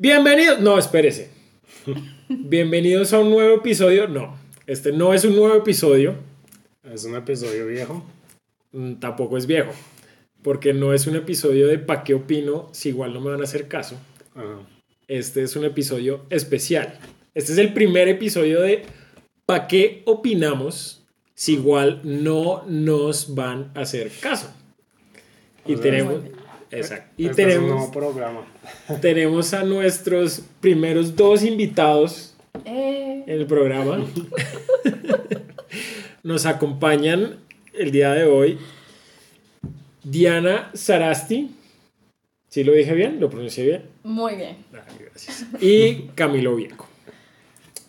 Bienvenidos. No, espérese. Bienvenidos a un nuevo episodio. No, este no es un nuevo episodio. Es un episodio viejo. Mm, Tampoco es viejo. Porque no es un episodio de pa' qué opino si igual no me van a hacer caso. Ajá. Este es un episodio especial. Este es el primer episodio de pa' qué opinamos si igual no nos van a hacer caso. Y O sea, tenemos... Exacto. Y Este es un tenemos... nuevo programa. tenemos a nuestros primeros dos invitados Eh, en el programa. Nos acompañan el día de hoy Diana Sarasti. ¿Sí lo dije bien? ¿Lo pronuncié bien? muy bien. Ay, gracias. Y Camilo Vieco.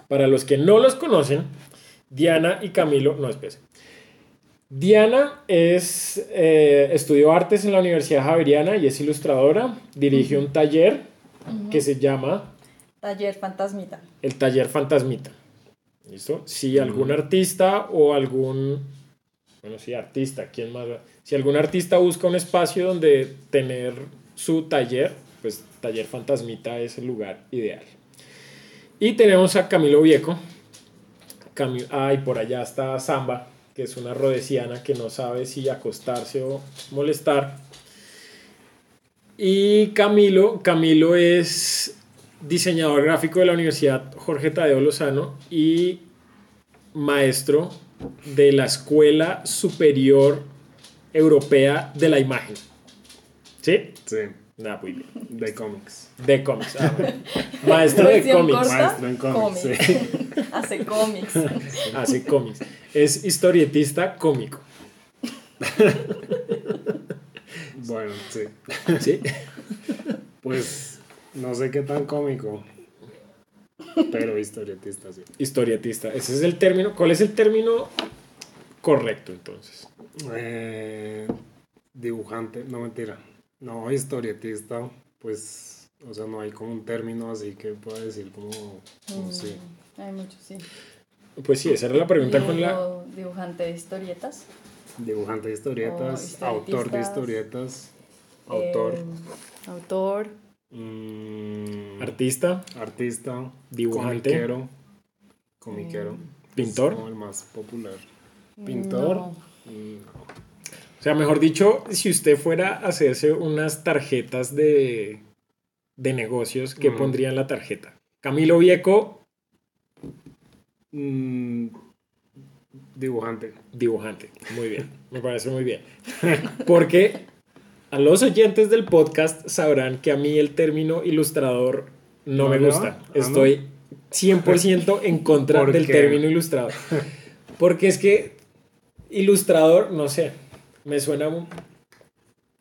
Para los que no los conocen, Diana y Camilo, no, espese. Diana es, eh, estudió artes en la Universidad Javeriana y es ilustradora. Dirige un taller que se llama Taller Fantasmita. el taller fantasmita. ¿Listo? Si algún artista o algún, bueno, sí, artista, ¿quién más? Si algún artista busca un espacio donde tener su taller, pues taller fantasmita es el lugar ideal. Y tenemos a Camilo Vieco. Cami- ah, y por allá está Samba, que es una rodesiana que no sabe si acostarse o molestar. Y Camilo, Camilo es diseñador gráfico de la Universidad Jorge Tadeo Lozano y maestro de la Escuela Superior Europea de la Imagen. ¿Sí? Sí, muy bien. de cómics. De cómics. ah, bueno. Maestro de cómics. corta, Maestro en cómics, cómics. Hace cómics. Hace cómics. Es historietista cómico. Bueno, sí. ¿Sí? Pues no sé qué tan cómico, pero historietista, sí. Historietista. Ese es el término. ¿Cuál es el término correcto entonces? Eh, dibujante, no mentira. No, historietista, pues, o sea, no hay como un término así que pueda decir como, como sí. Mm, Hay muchos, sí. Pues sí, esa era la pregunta con la... Dibujante de historietas. Dibujante de historietas, autor de historietas, autor, Eh, autor. mm, Artista, artista, Dibujante. comiquero, comiquero, Pintor. es como el más popular. Pintor, No. mm, O sea, mejor dicho, si usted fuera a hacerse unas tarjetas de, de negocios, ¿qué Mm. pondría en la tarjeta? Camilo Vieco, mm, dibujante. dibujante. Muy bien, me parece muy bien. Porque a los oyentes del podcast sabrán que a mí el término ilustrador no, ¿No me gusta. Ah, ¿no? Estoy 100% en contra ¿Por del qué? término ilustrador. Porque es que ilustrador, no sé, me suena,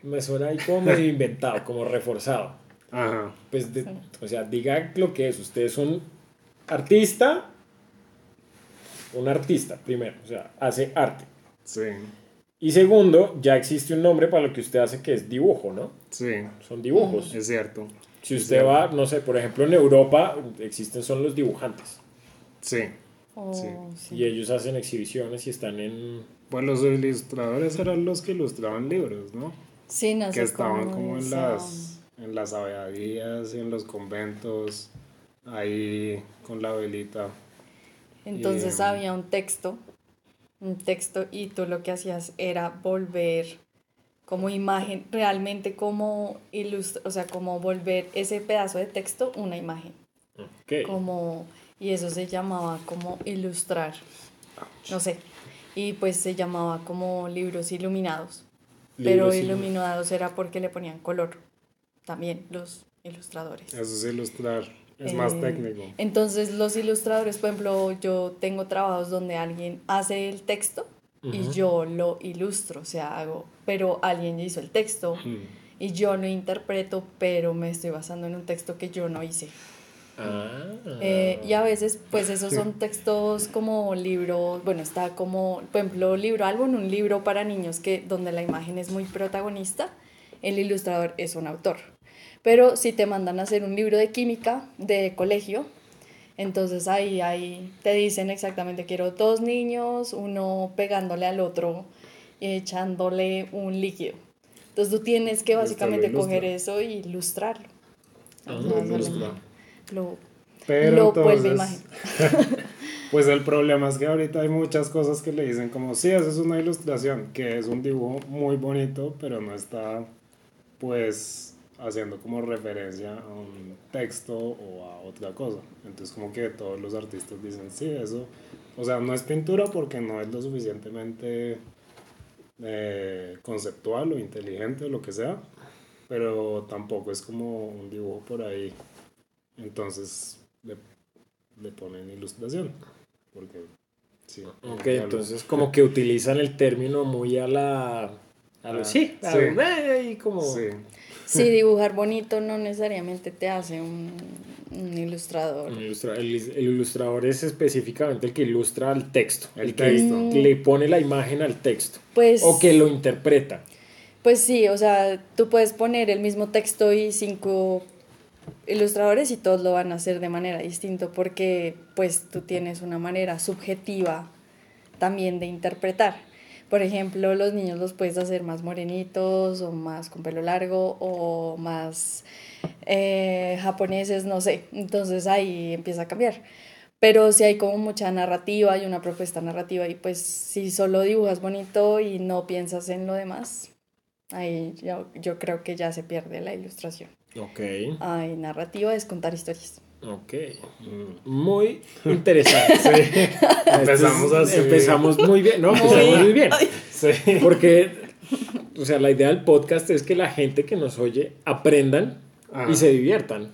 me suena ahí como medio inventado, como reforzado. Ajá, Pues, de- o sea, diga lo que es. Usted es un artista, un artista, primero, o sea, hace arte. sí, Y segundo, ya existe un nombre para lo que usted hace que es dibujo, ¿no? sí, Son dibujos. es cierto. Si usted va, no sé, por ejemplo, en Europa existen son los dibujantes. Sí, Oh, Sí. sí. Y ellos hacen exhibiciones y están en... pues los ilustradores eran los que ilustraban libros, ¿no? Sí, no que sé estaban como en las, en las abadías y en los conventos, ahí con la velita. Entonces había un texto, un texto y tú lo que hacías era volver como imagen, realmente como ilustra, o sea, como volver ese pedazo de texto una imagen, Ok. como y eso se llamaba como ilustrar, no sé, y pues se llamaba como libros iluminados, pero Libros iluminados era porque le ponían color, también los ilustradores. Eso es ilustrar, es más Eh, técnico. Entonces los ilustradores, por ejemplo, yo tengo trabajos donde alguien hace el texto y Ujú. yo lo ilustro, o sea, hago, pero alguien hizo el texto Mm, y yo lo interpreto, pero me estoy basando en un texto que yo no hice. Ah. Eh, y a veces, pues esos son textos como libros, bueno, está como, por ejemplo, libro álbum, un libro para niños que donde la imagen es muy protagonista, el ilustrador es un autor. Pero si te mandan a hacer un libro de química de colegio, entonces ahí, ahí te dicen exactamente, quiero dos niños, uno pegándole al otro, y echándole un líquido. Entonces tú tienes que básicamente coger eso y ilustrarlo. Ah, ilustra. lo, Pero lo vuelve entonces, imagen. pues el problema es que ahorita hay muchas cosas que le dicen como, sí, eso es una ilustración, que es un dibujo muy bonito, pero no está, pues, haciendo como referencia a un texto o a otra cosa. Entonces como que todos los artistas dicen, sí, eso, o sea, no es pintura porque no es lo suficientemente eh, conceptual o inteligente o lo que sea, pero tampoco es como un dibujo por ahí. Entonces le, le ponen ilustración. Porque sí. Ok, entonces como que utilizan el término muy a la... A lo, Ah, sí, a sí. lo- eh, y como... Sí, Sí, dibujar bonito no necesariamente te hace un, un ilustrador. Ilustra- el, el ilustrador es específicamente el que ilustra el texto, El que texto. le pone la imagen al texto Pues, o que lo interpreta. pues sí, o sea, tú puedes poner el mismo texto y cinco ilustradores y todos lo van a hacer de manera distinta porque pues tú tienes una manera subjetiva también de interpretar. Por ejemplo, los niños los puedes hacer más morenitos o más con pelo largo o más eh, japoneses, no sé. Entonces ahí empieza a cambiar. Pero si hay como mucha narrativa y una propuesta narrativa y pues si solo dibujas bonito y no piensas en lo demás, ahí yo, yo creo que ya se pierde la ilustración. Ok, Ay, narrativa es contar historias. Ok. Muy interesante. Empezamos así. Empezamos muy bien, ¿no? Empezamos muy bien. sí. Porque, o sea, la idea del podcast es que la gente que nos oye aprendan Ajá. y se diviertan.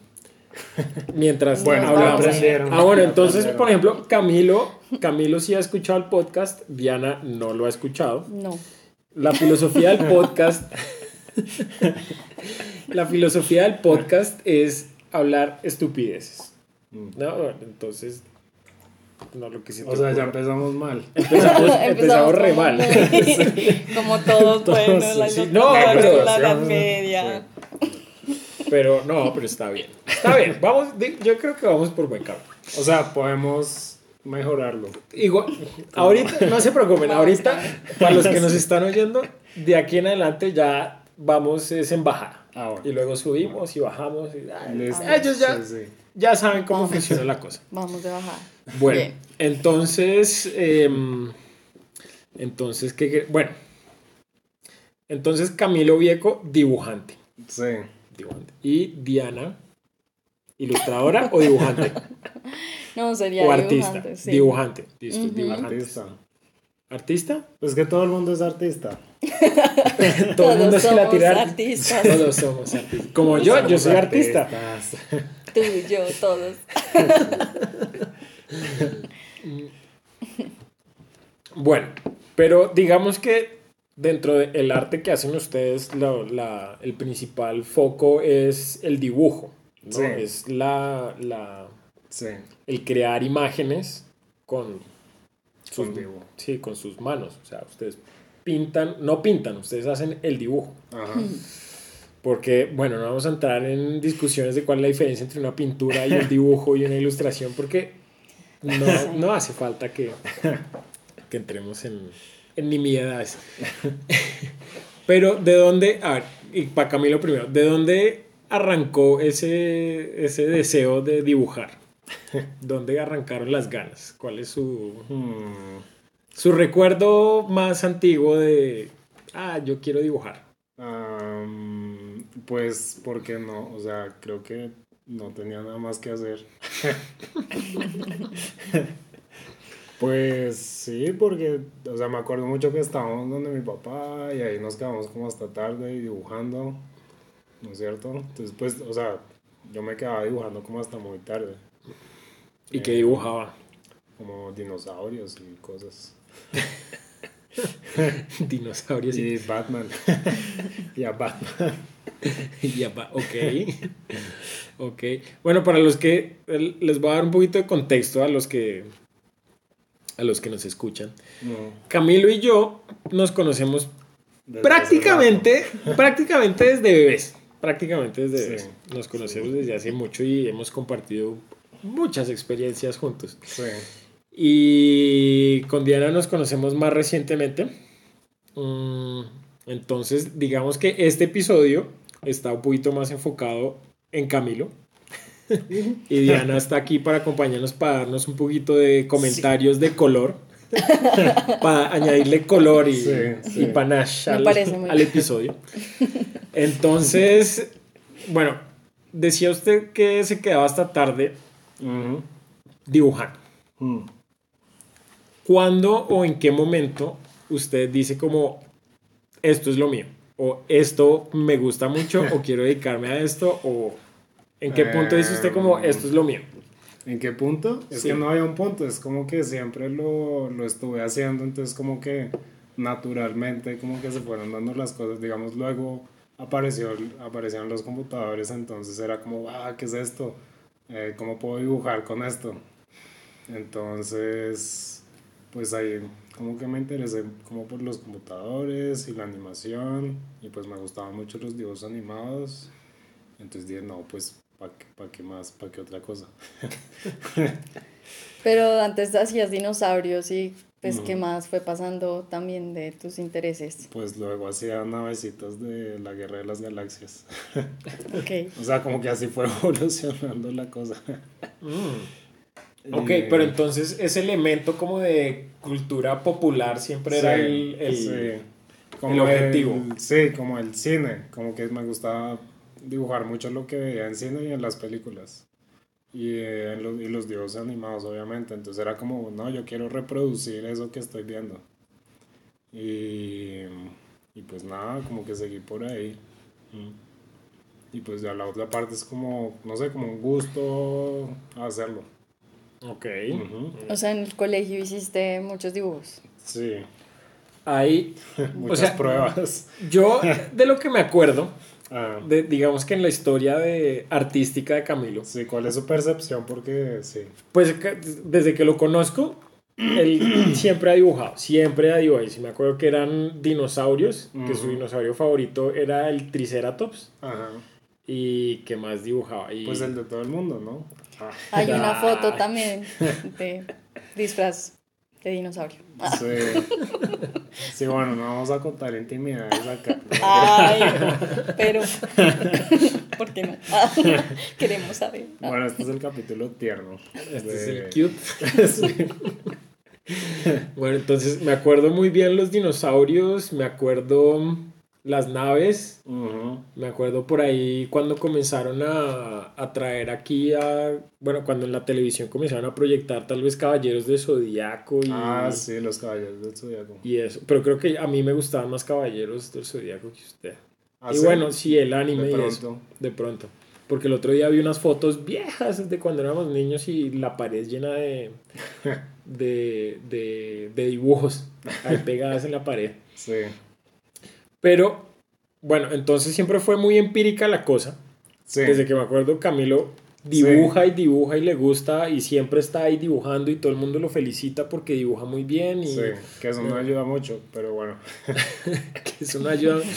Mientras Bueno, hablamos. Ah, bueno, entonces, por ejemplo, Camilo, Camilo sí ha escuchado el podcast, Diana no lo ha escuchado. No. La filosofía del podcast. la filosofía del podcast es hablar estupideces. Mm. ¿no? Bueno, entonces. No lo que O sea, ya empezamos mal. empezamos, empezamos re mal. como todos, bueno, la sí, no, pero- la sí. Media. Pero no, pero está bien. Está bien. Vamos, yo creo que vamos por buen camino. O sea, podemos mejorarlo. Igual, ahorita, no se preocupen, ahorita, para los que nos están oyendo, de aquí en adelante ya vamos es en bajada. Ah, bueno. Y luego subimos y bajamos. Y, ay, Listo. ellos ya, Sí, sí. ya saben cómo funciona la cosa. Vamos de bajada. Bueno, Bien. entonces, em, entonces, ¿qué, qué- bueno, entonces Camilo Vieco, dibujante, Sí. dibujante. Y Diana, ilustradora o dibujante, No, sería o artista, dibujante, sí. dibujante, listo, Ujú. dibujante. Artista. ¿Artista? Pues que todo el mundo es artista. Todo el mundo la somos tira. artistas. Todos somos artistas. Como yo, yo soy artista. Tú, yo, todos. Bueno, pero digamos que dentro del arte que hacen ustedes, la- el principal foco es el dibujo. ¿no? Sí. Es la, la- Sí. el crear imágenes con sus, Con dibujo. sí, con sus manos. O sea, ustedes pintan, no pintan, ustedes hacen el dibujo. Ajá. Porque, bueno, no vamos a entrar en discusiones de cuál es la diferencia entre una pintura y un dibujo y una ilustración, porque no, no hace falta que, que entremos en, en nimiedades. Pero, ¿de dónde? A ver, y para Camilo primero, ¿de dónde arrancó ese, ese deseo de dibujar? ¿Dónde arrancaron las ganas? ¿Cuál es su, Hmm. su recuerdo más antiguo de, ah, yo quiero dibujar? Pues, ¿por qué no? O sea, creo que no tenía nada más que hacer. pues sí, porque, o sea, me acuerdo mucho que estábamos donde mi papá y ahí nos quedamos como hasta tarde y dibujando, ¿no es cierto? Entonces, pues, o sea, yo me quedaba dibujando como hasta muy tarde, ¿Y qué dibujaba? como dinosaurios y cosas. Dinosaurios y Y Batman. y a Batman. Ya va, ok. Ok. Bueno, para los que les voy a dar un poquito de contexto a los que a los que nos escuchan. No, Camilo y yo nos conocemos desde prácticamente, prácticamente desde bebés. Prácticamente desde Sí. bebés. Nos conocemos desde hace mucho y hemos compartido muchas experiencias juntos. Sí. Y con Diana nos conocemos más recientemente. Mm, Entonces, digamos que este episodio está un poquito más enfocado en Camilo. y Diana está aquí para acompañarnos, para darnos un poquito de comentarios de color. para añadirle color y, Sí, sí. y panache al, al episodio. Entonces, bueno, decía usted que se quedaba hasta tarde Ujú. dibujando. Mm. ¿Cuándo o en qué momento usted dice como esto es lo mío? O esto me gusta mucho o quiero dedicarme a esto o en qué punto dice usted como Em, esto es lo mío? ¿En qué punto? Es Sí. que no había un punto, es como que siempre lo, lo estuve haciendo, entonces como que naturalmente como que se fueron dando las cosas, digamos, luego apareció, aparecieron los computadores, entonces era como, ah, ¿qué es esto? Eh, ¿Cómo puedo dibujar con esto? Entonces, pues ahí como que me interesé como por los computadores y la animación, y pues me gustaban mucho los dibujos animados, entonces dije, no, pues, ¿para qué, pa' qué más? ¿Para qué otra cosa? Pero antes hacías dinosaurios y pues qué más fue pasando también de tus intereses. Pues luego hacía navecitas de la Guerra de las Galaxias. Ok. O sea, como que así fue evolucionando la cosa. Ok, Y- pero entonces ese elemento como de cultura popular siempre era el, el- sí. el objetivo. el- sí, como el cine. Como que me gustaba dibujar mucho lo que veía en cine y en las películas. Y, eh, los, y los dibujos animados, obviamente. Entonces era como, no, yo quiero reproducir eso que estoy viendo. Y, y pues nada, como que seguí por ahí. Y pues ya la otra parte es como, no sé, como un gusto hacerlo. Ok. Ujú. O sea, en el colegio hiciste muchos dibujos. Sí, Hay, muchas sea, pruebas. yo de lo que me acuerdo, Ah, de, digamos que en la historia de artística de Camilo, sí, ¿cuál es su percepción? Porque sí. Pues desde que lo conozco, él siempre ha dibujado, siempre ha dibujado. Y si me acuerdo que eran dinosaurios, que su dinosaurio favorito era el Triceratops. Ajá. ¿Y que más dibujaba? Y, Pues el de todo el mundo, ¿no? Ah, Hay una foto también de disfraz de dinosaurio. Sí. Sí, bueno, no vamos a contar intimidades acá. Ay, pero ¿por qué no? Ah, queremos saber. Ah. Bueno, este es el capítulo tierno. Este es el cute. Sí. Bueno, entonces me acuerdo muy bien los dinosaurios, me acuerdo las naves, me acuerdo por ahí cuando comenzaron a, a traer aquí a, bueno, cuando en la televisión comenzaron a proyectar tal vez Caballeros de Zodíaco y, Ah, sí, los caballeros del zodiaco. y eso, pero creo que a mí me gustaban más Caballeros del Zodíaco que usted. Ah, y sí, bueno, sí, el anime de y eso, pronto. de pronto. Porque el otro día vi unas fotos viejas de cuando éramos niños y la pared llena de, de, de, de dibujos ahí pegadas en la pared. Sí. Pero, bueno, entonces siempre fue muy empírica la cosa. Sí. Desde que me acuerdo, Camilo dibuja y dibuja y le gusta y siempre está ahí dibujando y todo el mundo lo felicita porque dibuja muy bien y Sí, que eso no ayuda mucho, pero bueno. que es una ayuda.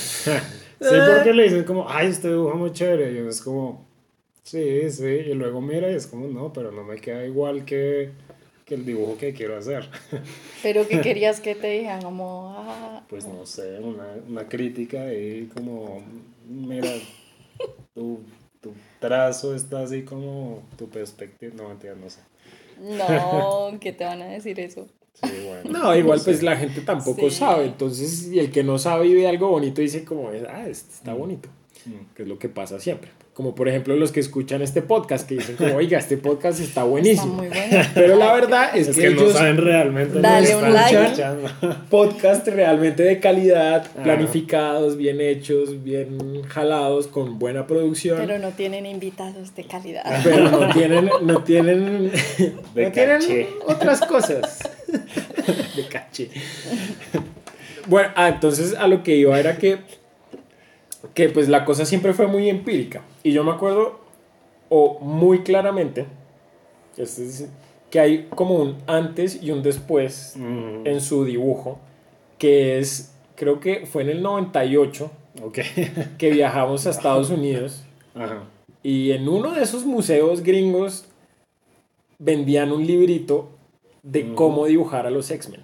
Sí, porque le dicen como, ay, usted dibuja muy chévere. Y uno es como, sí, sí. Y luego mira y es como, no, pero no me queda igual que, que el dibujo que quiero hacer. Pero que querías que te dijeran como, ah, Pues no sé, una, una crítica ahí como, mira, tu, tu trazo está así como tu perspectiva. No, mentira, no sé. no, ¿qué te van a decir eso? Sí, bueno. No, igual sé. pues la gente tampoco Sí. sabe. Entonces, y el que no sabe y ve algo bonito dice como, ah, este está bonito. Mm. Que es lo que pasa siempre. Como por ejemplo los que escuchan este podcast que dicen como, oiga, este podcast está buenísimo. Está muy bueno. Pero la verdad es, Es que, que no ellos saben realmente Dale que un like. podcast realmente de calidad, planificados, bien hechos, bien jalados, con buena producción. Pero no tienen invitados de calidad. pero no tienen, no tienen, De no tienen otras cosas. De caché. Bueno, ah, entonces a lo que iba era que, que pues la cosa siempre fue muy empírica. Y yo me acuerdo, o muy claramente, que hay como un antes y un después Mm, en su dibujo, que es, creo que fue en el 98 Ok. que viajamos a Estados Unidos. Ajá. Y en uno de esos museos gringos vendían un librito de Mm. cómo dibujar a los X-Men.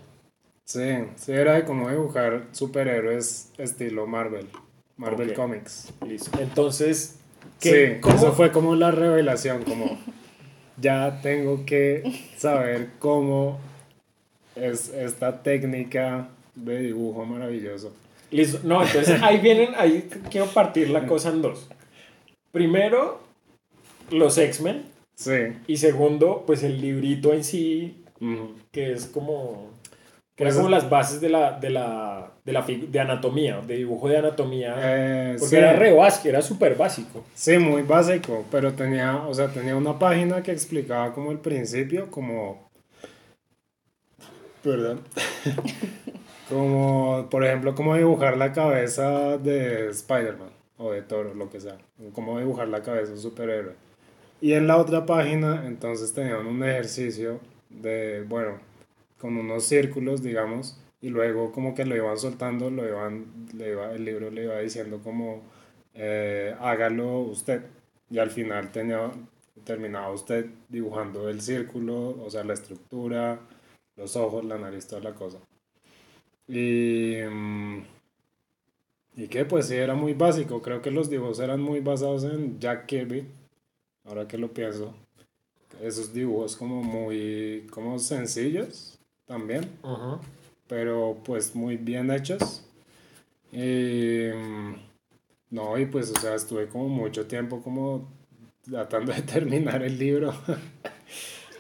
Sí, sí, era de cómo dibujar superhéroes estilo Marvel. Marvel. Comics. Listo. Entonces, Sí, ¿Cómo? eso fue como la revelación, como ya tengo que saber cómo es esta técnica de dibujo maravilloso. Listo. No, entonces ahí vienen, ahí quiero partir la cosa en dos. Primero, los X-Men. Sí. Y segundo, pues el librito en sí, que es como... Que era Pues como es- las bases de la, de la, de la de anatomía, de dibujo de anatomía. Eh, porque sí. era re básico, era súper básico. Sí, muy básico, pero tenía, o sea, tenía una página que explicaba como el principio, como... Perdón. como, por ejemplo, cómo dibujar la cabeza de Spider-Man o de Thor lo que sea. Cómo dibujar la cabeza de un superhéroe. Y en la otra página, entonces tenían un ejercicio de, bueno, con unos círculos, digamos, y luego como que lo iban soltando, lo iban, le iba, el libro le iba diciendo como, eh, hágalo usted. Y al final tenía, terminaba usted dibujando el círculo, o sea, la estructura, los ojos, la nariz, toda la cosa. Y, mm, y que pues sí, era muy básico. Creo que los dibujos eran muy basados en Jack Kirby, ahora que lo pienso. Esos dibujos como muy, como sencillos también pero pues muy bien hechos. Y mm, no, y pues, o sea, estuve como mucho tiempo como tratando de terminar el libro.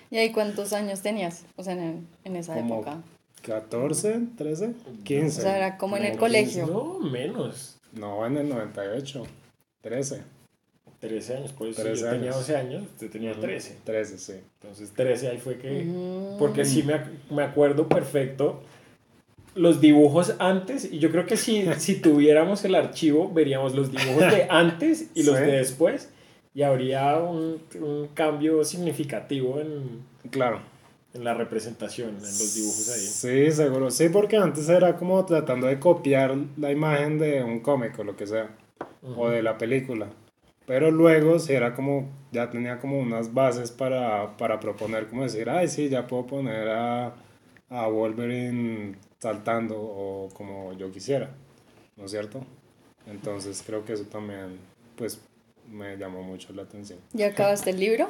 ¿Y ahí cuántos años tenías? O sea, en, en esa Como época. 14, 13, 15. O sea, era como en el No, colegio. No, menos. No, en el 98, 13. 13 años, por eso 13 yo tenía años. 12 años, usted tenía 13. 13, sí. Entonces 13 ahí fue que... Mm. Porque sí me, ac- me acuerdo perfecto los dibujos antes, y yo creo que si, si tuviéramos el archivo, veríamos los dibujos de antes y los Sí. de después, y habría un, un cambio significativo en, Claro. en la representación, en los dibujos ahí. Sí, seguro. Sí, porque antes era como tratando de copiar la imagen de un cómic o lo que sea. o de la película. Pero luego sí era como, ya tenía como unas bases para, para proponer, como decir, ay, sí, ya puedo poner a, a Wolverine saltando o como yo quisiera, ¿no es cierto? Entonces creo que eso también, pues, me llamó mucho la atención. ¿Ya acabaste el libro?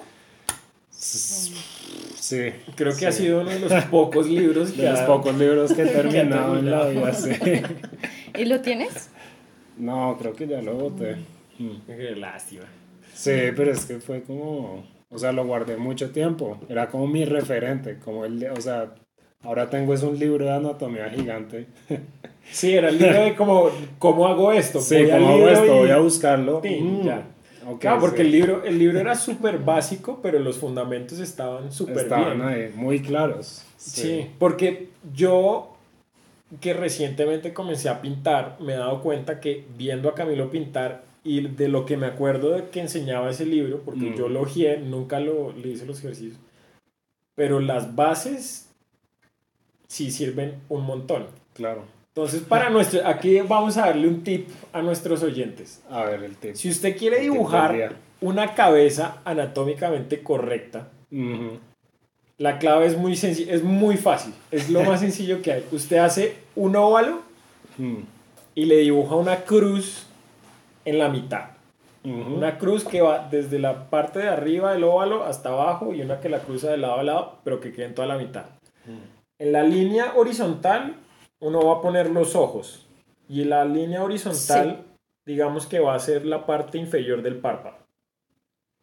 Sí. Creo que ha sí. sido uno de los pocos libros que De los ha- pocos libros que he terminado en la vida, sí. ¿Y lo tienes? No, creo que ya lo boté. Mm. Lástima. Sí, pero es que fue como, o sea, lo guardé mucho tiempo. Era como mi referente, como el, o sea, ahora tengo es un libro de anatomía gigante. Sí, era el libro de cómo, cómo hago esto. Sí, Voy al como hago esto, y- voy a buscarlo. Mm, ya. Claro, porque sí. el libro, el libro era súper básico, pero los fundamentos estaban súper estaban bien. ahí, muy claros. Sí. porque yo que recientemente comencé a pintar, me he dado cuenta que viendo a Camilo pintar y de lo que me acuerdo de que enseñaba ese libro, porque Mm. yo lo ojeé, nunca lo, le hice los ejercicios, pero las bases sí sirven un montón. Claro. Entonces, para nuestro, aquí vamos a darle un tip a nuestros oyentes. A ver, el tip. Si usted quiere dibujar una cabeza anatómicamente correcta, la clave es muy sencilla, es muy fácil, es lo más sencillo que hay. Usted hace un óvalo Mm. y le dibuja una cruz en la mitad. Una cruz que va desde la parte de arriba del óvalo hasta abajo y una que la cruza de lado a lado, pero que quede en toda la mitad. En la línea horizontal uno va a poner los ojos y en la línea horizontal digamos que va a ser la parte inferior del párpado.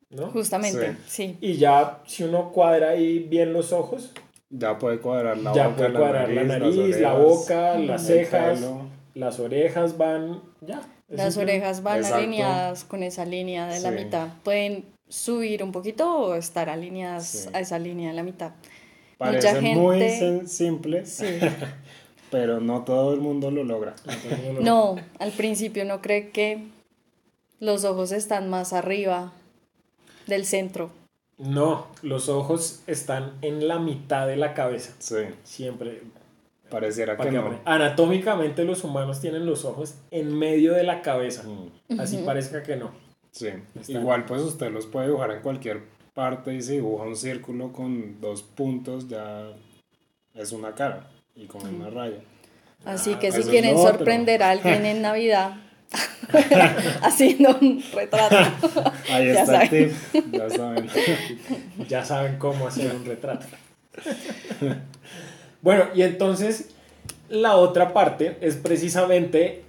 ¿No? Justamente, sí. Y ya si uno cuadra ahí bien los ojos, Ya puede cuadrar la ya boca, puede cuadrar la nariz, la orejas, boca, las cejas, pelo. las orejas van, ya. Las orejas van Exacto. alineadas con esa línea de la mitad. Pueden subir un poquito o estar alineadas Sí. a esa línea de la mitad. Parece Mucha muy gente- sen- simple, Sí. pero no todo el mundo lo logra. No, al principio no cree que los ojos están más arriba del centro. No, los ojos están en la mitad de la cabeza. Sí, Siempre. Pareciera para que que no. Anatómicamente los humanos tienen los ojos en medio de la cabeza. Mm, Así parezca que no. Sí, Está. igual pues usted los puede dibujar en cualquier parte y si dibuja un círculo con dos puntos ya es una cara y con una raya. Así Ah, que si quieren sorprender a alguien en Navidad, haciendo un retrato. Ahí Ya está el saben. tip, ya saben. Ya saben cómo hacer un retrato. Bueno, y entonces la otra parte es precisamente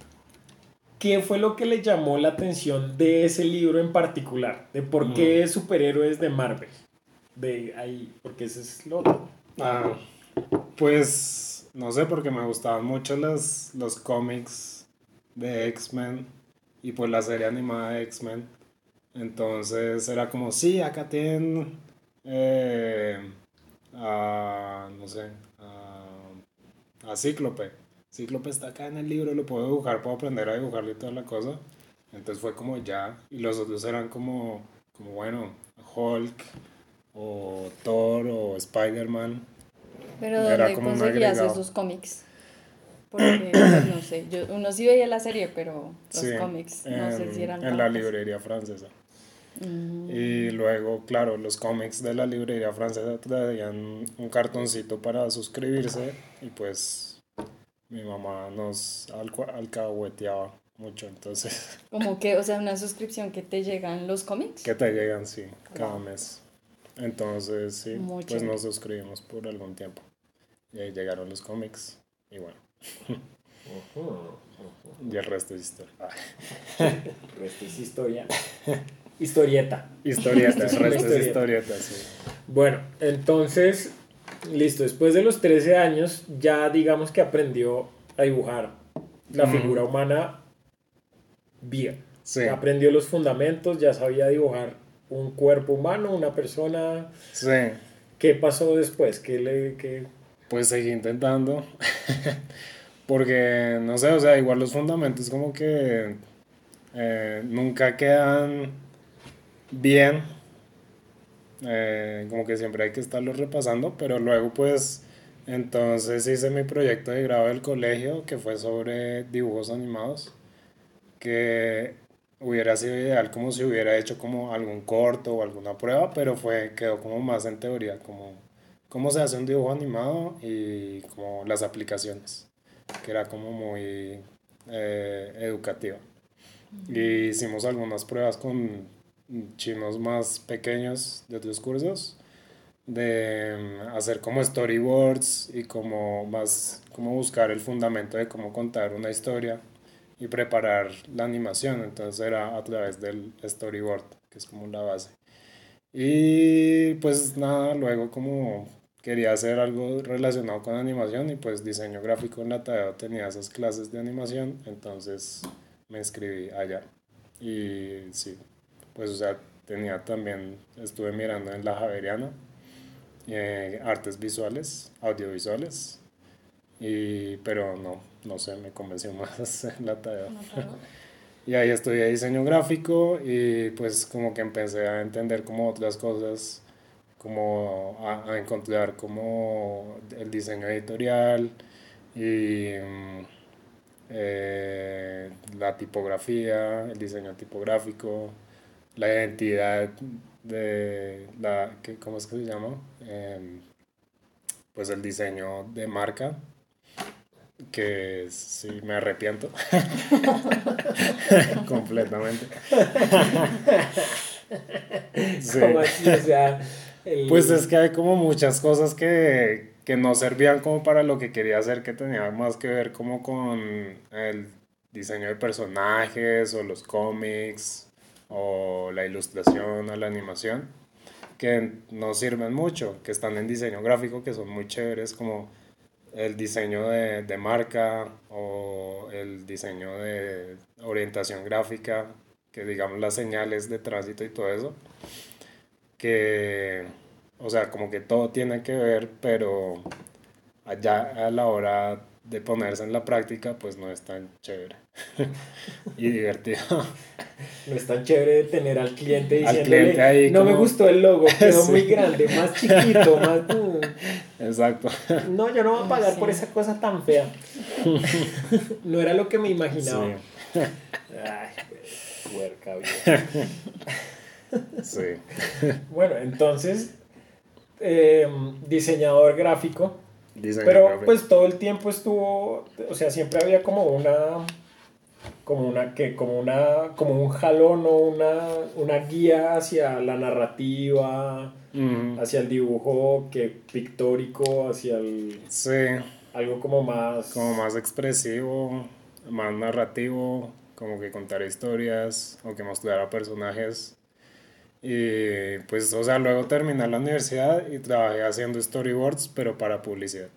qué fue lo que le llamó la atención de ese libro en particular, de por qué superhéroes de Marvel. De ahí, porque ese es lo otro. Ah, pues no sé, porque me gustaban mucho los, los cómics de X-Men y pues la serie animada de X-Men. Entonces era como, sí, acá tienen eh, a, no sé, a, Cíclope. Cíclope está acá en el libro, lo puedo dibujar, puedo aprender a dibujarle y toda la cosa. Entonces fue como ya, y los otros eran como, como bueno, Hulk o Thor o Spider-Man. Pero Era ¿dónde conseguías esos cómics? Porque, pues, no sé, yo, uno sí veía la serie, pero los Sí, cómics, no sé si eran en la librería francesa. Mm, Y luego, claro, los cómics de la librería francesa traían un cartoncito para suscribirse y pues mi mamá nos alcahueteaba mucho, entonces Como que, o sea, una suscripción que te llegan los cómics. que te llegan, sí, cada Wow. mes. Entonces, sí, Muy pues nos suscribimos por algún tiempo. Y ahí llegaron los cómics y bueno, y el resto es historia. El resto es historia. Historieta. Historieta, Es el una resto es historieta. historieta, sí. Bueno, entonces, listo, después de los 13 años ya digamos que aprendió a dibujar la figura humana bien. Sí, Aprendió los fundamentos, ya sabía dibujar un cuerpo humano, una persona. sí. ¿Qué pasó después? ¿Qué le, qué- Pues seguí intentando. Porque, no sé, o sea, igual los fundamentos como que eh, nunca quedan bien. Eh, como que siempre hay que estarlos repasando, pero luego pues entonces hice mi proyecto de grado del colegio que fue sobre dibujos animados, que hubiera sido ideal como si hubiera hecho como algún corto o alguna prueba, pero fue, quedó como más en teoría, como cómo se hace un dibujo animado y como las aplicaciones, que era como muy eh, educativa. Y hicimos algunas pruebas con chinos más pequeños de otros cursos, de mm, hacer como storyboards y como más, como buscar el fundamento de cómo contar una historia y preparar la animación. Entonces era a través del storyboard, que es como la base. Y pues nada, luego como quería hacer algo relacionado con animación y pues diseño gráfico en la Tadeo tenía esas clases de animación, entonces me inscribí allá. Y sí, pues o sea, tenía también, estuve mirando en la Javeriana, eh, artes visuales, audiovisuales, y, pero no, no sé, me convenció más en la. No, claro. Y ahí estudié diseño gráfico y pues como que empecé a entender como otras cosas, como a, a encontrar como el diseño editorial y mm, eh, la tipografía, el diseño tipográfico, la identidad de la, ¿qué- ¿cómo es que se llama? Em, pues el diseño de marca, que sí me arrepiento completamente. Sí. ¿Cómo así? O sea, el- Pues es que hay como muchas cosas que, que no servían como para lo que quería hacer, que tenía más que ver como con el diseño de personajes o los cómics o la ilustración o la animación, que no sirven mucho, que están en diseño gráfico, que son muy chéveres, como el diseño de, de marca o el diseño de orientación gráfica, que digamos las señales de tránsito y todo eso que, o sea, como que todo tiene que ver, pero allá a la hora de ponerse en la práctica, pues no es tan chévere y divertido. No es tan chévere tener al cliente Al diciéndole, cliente ahí no me gustó el logo, quedó Sí. muy grande, más chiquito, más... Exacto. No, yo no voy a pagar Sí. por esa cosa tan fea. no era lo que me imaginaba. Sí, Ay, puerca sí. Bueno, entonces, eh, diseñador gráfico, pero gráfico. pues todo el tiempo estuvo, o sea, siempre había como una, como una que como una como un jalón o una, una guía hacia la narrativa hacia el dibujo que pictórico hacia el sí. algo como más como más expresivo más narrativo como que contar historias o que mostrar a personajes. Y pues o sea luego terminé la universidad y trabajé haciendo storyboards pero para publicidad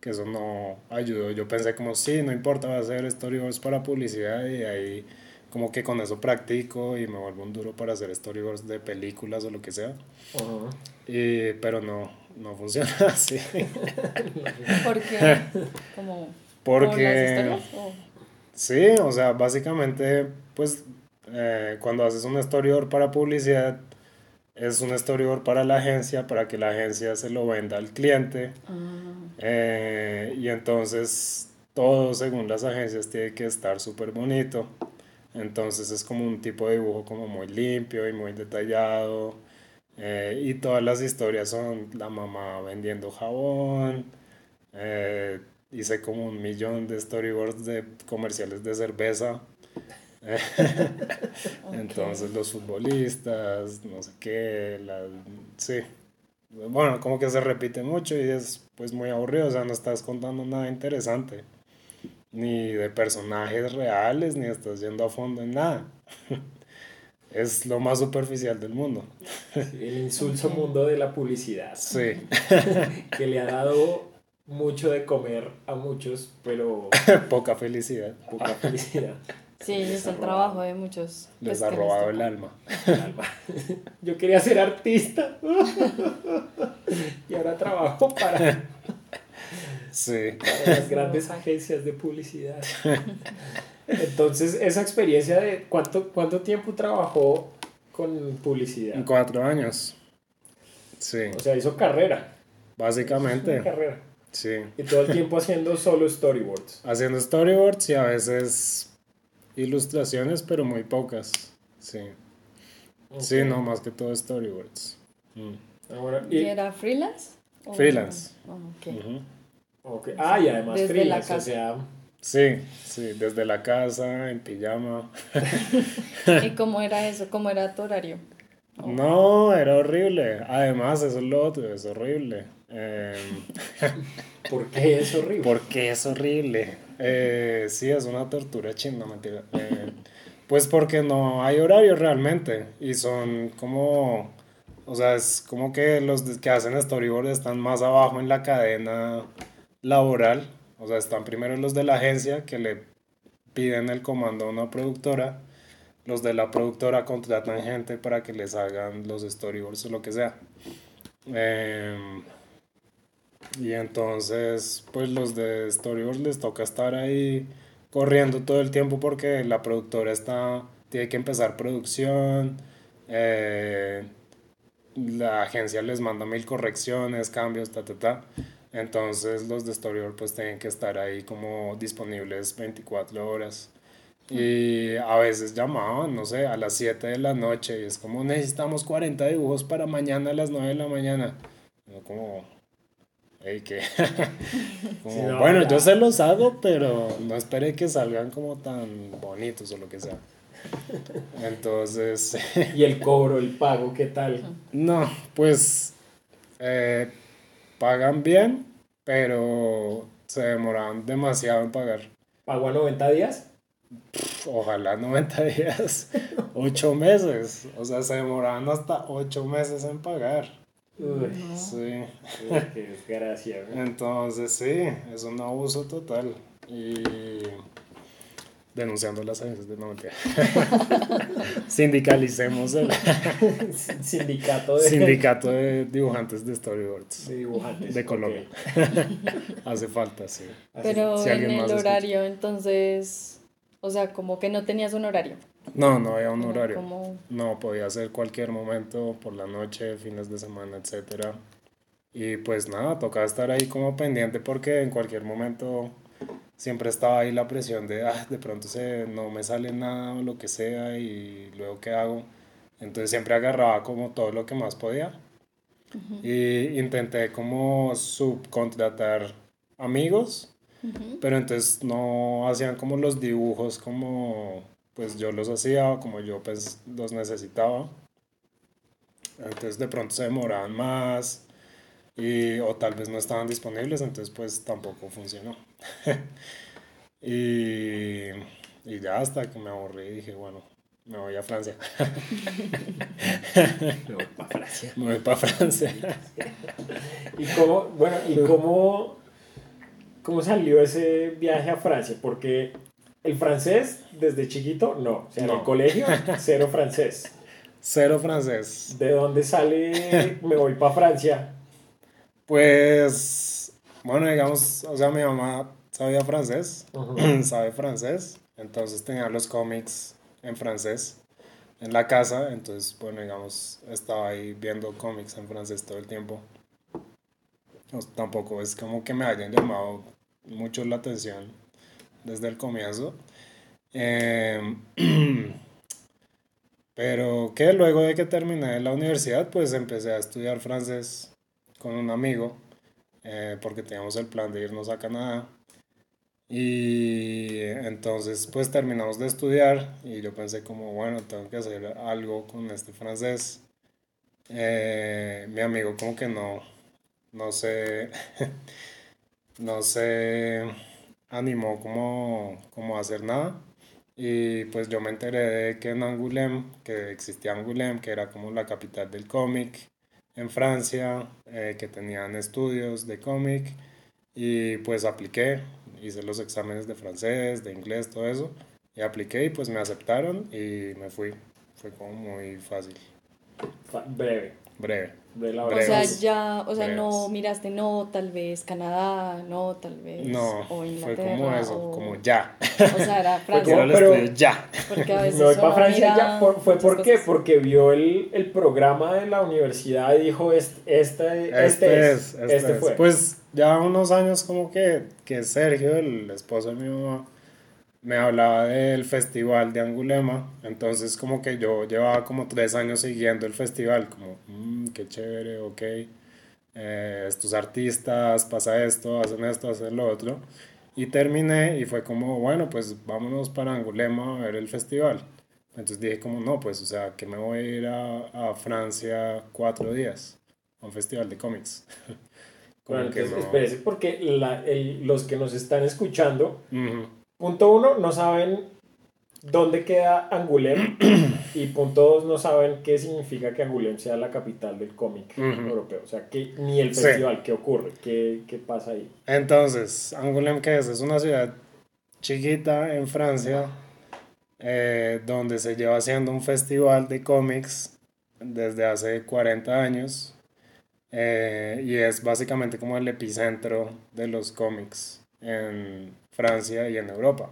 que eso no ayudó. Yo pensé como, sí, no importa, va a hacer storyboards para publicidad y ahí como que con eso practico y me vuelvo un duro para hacer storyboards de películas o lo que sea. y, pero no, no funciona así. ¿Por qué? Como, Porque... Sí, o sea, básicamente, pues eh, cuando haces un storyboard para publicidad, es un storyboard para la agencia, para que la agencia se lo venda al cliente. Ah. Eh, y entonces todo según las agencias tiene que estar súper bonito. Entonces es como un tipo de dibujo como muy limpio y muy detallado. Eh, y todas las historias son la mamá vendiendo jabón. Eh, hice como un millón de storyboards de comerciales de cerveza. Entonces los futbolistas, no sé qué, la, sí. Bueno, como que se repite mucho y es pues muy aburrido, o sea, no estás contando nada interesante, ni de personajes reales, ni estás yendo a fondo en nada. es lo más superficial del mundo. El insulso mundo de la publicidad. Sí. que le ha dado mucho de comer a muchos, pero... Poca felicidad. Poca felicidad. Sí, es el trabajo de muchos. Les ha robado el alma. Yo quería ser artista. y ahora trabajo para, sí. para las grandes agencias de publicidad. Entonces, esa experiencia de cuánto, cuánto tiempo trabajó con publicidad. Cuatro años. Sí. O sea, hizo carrera. Básicamente. carrera. Sí. Y todo el tiempo haciendo solo storyboards. Haciendo storyboards y a veces ilustraciones, pero muy pocas. Sí. Sí, no, más que todo storyboards. Mm. ¿Y, era freelance? Freelance. Oh, Ah, y además freelance, o sea... Sí, sí, desde la casa, en pijama. ¿Y cómo era eso? ¿Cómo era tu horario? No, era horrible. Además, eso es lo otro, es horrible. Eh... ¿Por qué es horrible? Porque es horrible. Eh, sí, es una tortura chingada, mentira. Eh, pues porque no hay horario realmente. Y son como. O sea, es como que los que hacen storyboard están más abajo en la cadena laboral. O sea, están primero los de la agencia que le piden el comando a una productora. Los de la productora contratan gente para que les hagan los storyboards o lo que sea. Eh, y entonces, pues los de Storyboard les toca estar ahí corriendo todo el tiempo porque la productora está, tiene que empezar producción, eh, la agencia les manda mil correcciones, cambios, ta, ta, ta. Entonces los de Storyboard pues tienen que estar ahí como disponibles 24 horas. Y a veces llamaban, no sé, a las 7 de la noche y es como necesitamos 40 dibujos para mañana a las 9 de la mañana. como, que bueno, yo se los hago, pero no esperé que salgan como tan bonitos o lo que sea. Entonces... ¿Y el cobro, el pago, qué tal? No, pues eh, pagan bien, pero se demoran demasiado en pagar. ¿Pago a 90 días? ojalá 90 días, 8 meses. O sea, se demoraban hasta 8 meses en pagar. Uy, sí. qué desgracia. Entonces, sí, es un abuso total. Y denunciando las agencias de no Sindicalicemos el sindicato de sindicato de dibujantes de storyboards de dibujantes de Colombia. Hace falta, sí. Pero en el horario, entonces, o sea, como que no tenías un horario. No, no había un horario. No, podía ser cualquier momento, por la noche, fines de semana, etc. Y pues nada, tocaba estar ahí como pendiente porque en cualquier momento siempre estaba ahí la presión de, ah, de pronto se, no me sale nada o lo que sea y luego qué hago. Entonces siempre agarraba como todo lo que más podía. Y intenté como subcontratar amigos pero entonces no hacían como los dibujos como pues yo los hacía, como yo pues los necesitaba. Entonces de pronto se demoraban más y, o tal vez no estaban disponibles, entonces pues tampoco funcionó. y, y ya hasta que me aburrí dije, bueno, me voy a Francia. me voy para Francia. Me voy para Francia. ¿Y cómo, bueno, y cómo, cómo salió ese viaje a Francia? Porque el francés, desde chiquito, no. O sea, en el colegio, cero francés. Cero francés. ¿De dónde sale me voy para Francia? Pues, bueno, digamos, o sea, mi mamá sabía francés, sabe francés, entonces tenía los cómics en francés en la casa, entonces, bueno, digamos, estaba ahí viendo cómics en francés todo el tiempo. tampoco es como que me hayan llamado mucho la atención desde el comienzo. Em, pero que luego de que terminé la universidad, pues empecé a estudiar francés con un amigo, eh, porque teníamos el plan de irnos a Canadá. Y entonces pues terminamos de estudiar y yo pensé como, bueno, tengo que hacer algo con este francés. Eh, mi amigo como que no, no sé, no se animó como, como a hacer nada. Y pues yo me enteré de que en Angoulême, que existía Angoulême, que era como la capital del cómic en Francia, eh, que tenían estudios de cómic. Y pues apliqué, hice los exámenes de francés, de inglés, todo eso. Y apliqué y pues me aceptaron y me fui. Fue como muy fácil. Breve. Breve. O sea, ya, o sea, no miraste, no, tal vez Canadá, no, tal vez. No, fue como eso, como ya. O sea, era Francia. pero, ya. Porque a veces. No, para Francia ya. ¿Fue por qué? Porque vio el, el, programa de la universidad y dijo: Este, este, este, es, este, este fue. Pues ya unos años, como que, que Sergio, el esposo de mi mamá, me hablaba del festival de Angulema, entonces como que yo llevaba como tres años siguiendo el festival, como, mmm, qué chévere, ok, eh, estos artistas, pasa esto, hacen esto, hacen lo otro, y terminé y fue como, bueno, pues vámonos para Angulema a ver el festival. Entonces dije como, no, pues, o sea, que me voy a ir a, a Francia cuatro días, a un festival de cómics. bueno, entonces, espérese, porque la, el, los que nos están escuchando... Punto uno, no saben dónde queda Angoulême y punto dos, no saben qué significa que Angoulême sea la capital del cómic europeo. O sea, que, ni el festival, ¿qué ocurre? ¿Qué, ¿Qué, pasa ahí? Entonces, Angoulême, ¿qué es? Es una ciudad chiquita en Francia eh, donde se lleva haciendo un festival de cómics desde hace 40 años eh, y es básicamente como el epicentro de los cómics en Francia y en Europa,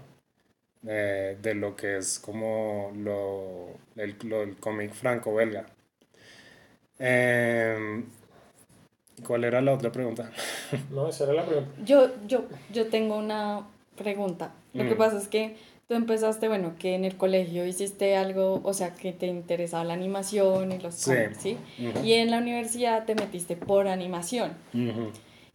eh, de lo que es como lo, el, el cómic franco-belga. Em, ¿Cuál era la otra pregunta? No, esa era la pregunta. Yo, yo, yo tengo una pregunta. Lo que mm. pasa es que tú empezaste, bueno, que en el colegio hiciste algo, o sea, que te interesaba la animación y los cómics, ¿sí? Y en la universidad te metiste por animación.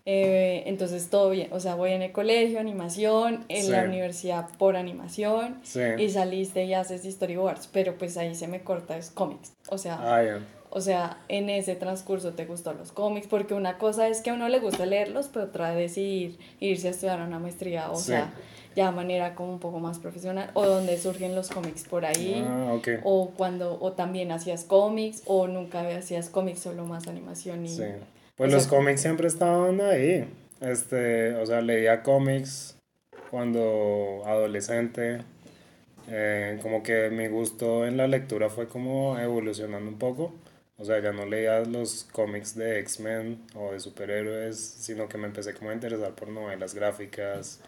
Eh, entonces todo bien, o sea, voy en el colegio, animación, en la universidad por animación y saliste y haces storyboards, pero pues ahí se me corta es cómics, o sea, ah, o sea, en ese transcurso te gustan los cómics, porque una cosa es que a uno le gusta leerlos, pero otra es ir, irse a estudiar una maestría, o sea, ya de manera como un poco más profesional, o donde surgen los cómics por ahí, ah, o cuando, o también hacías cómics, o nunca hacías cómics, solo más animación y... Pues los cómics siempre estaban ahí. Este, o sea, leía cómics cuando adolescente. Eh, como que mi gusto en la lectura fue como evolucionando un poco. O sea, ya no leía los cómics de X-Men o de superhéroes, sino que me empecé como a interesar por novelas gráficas,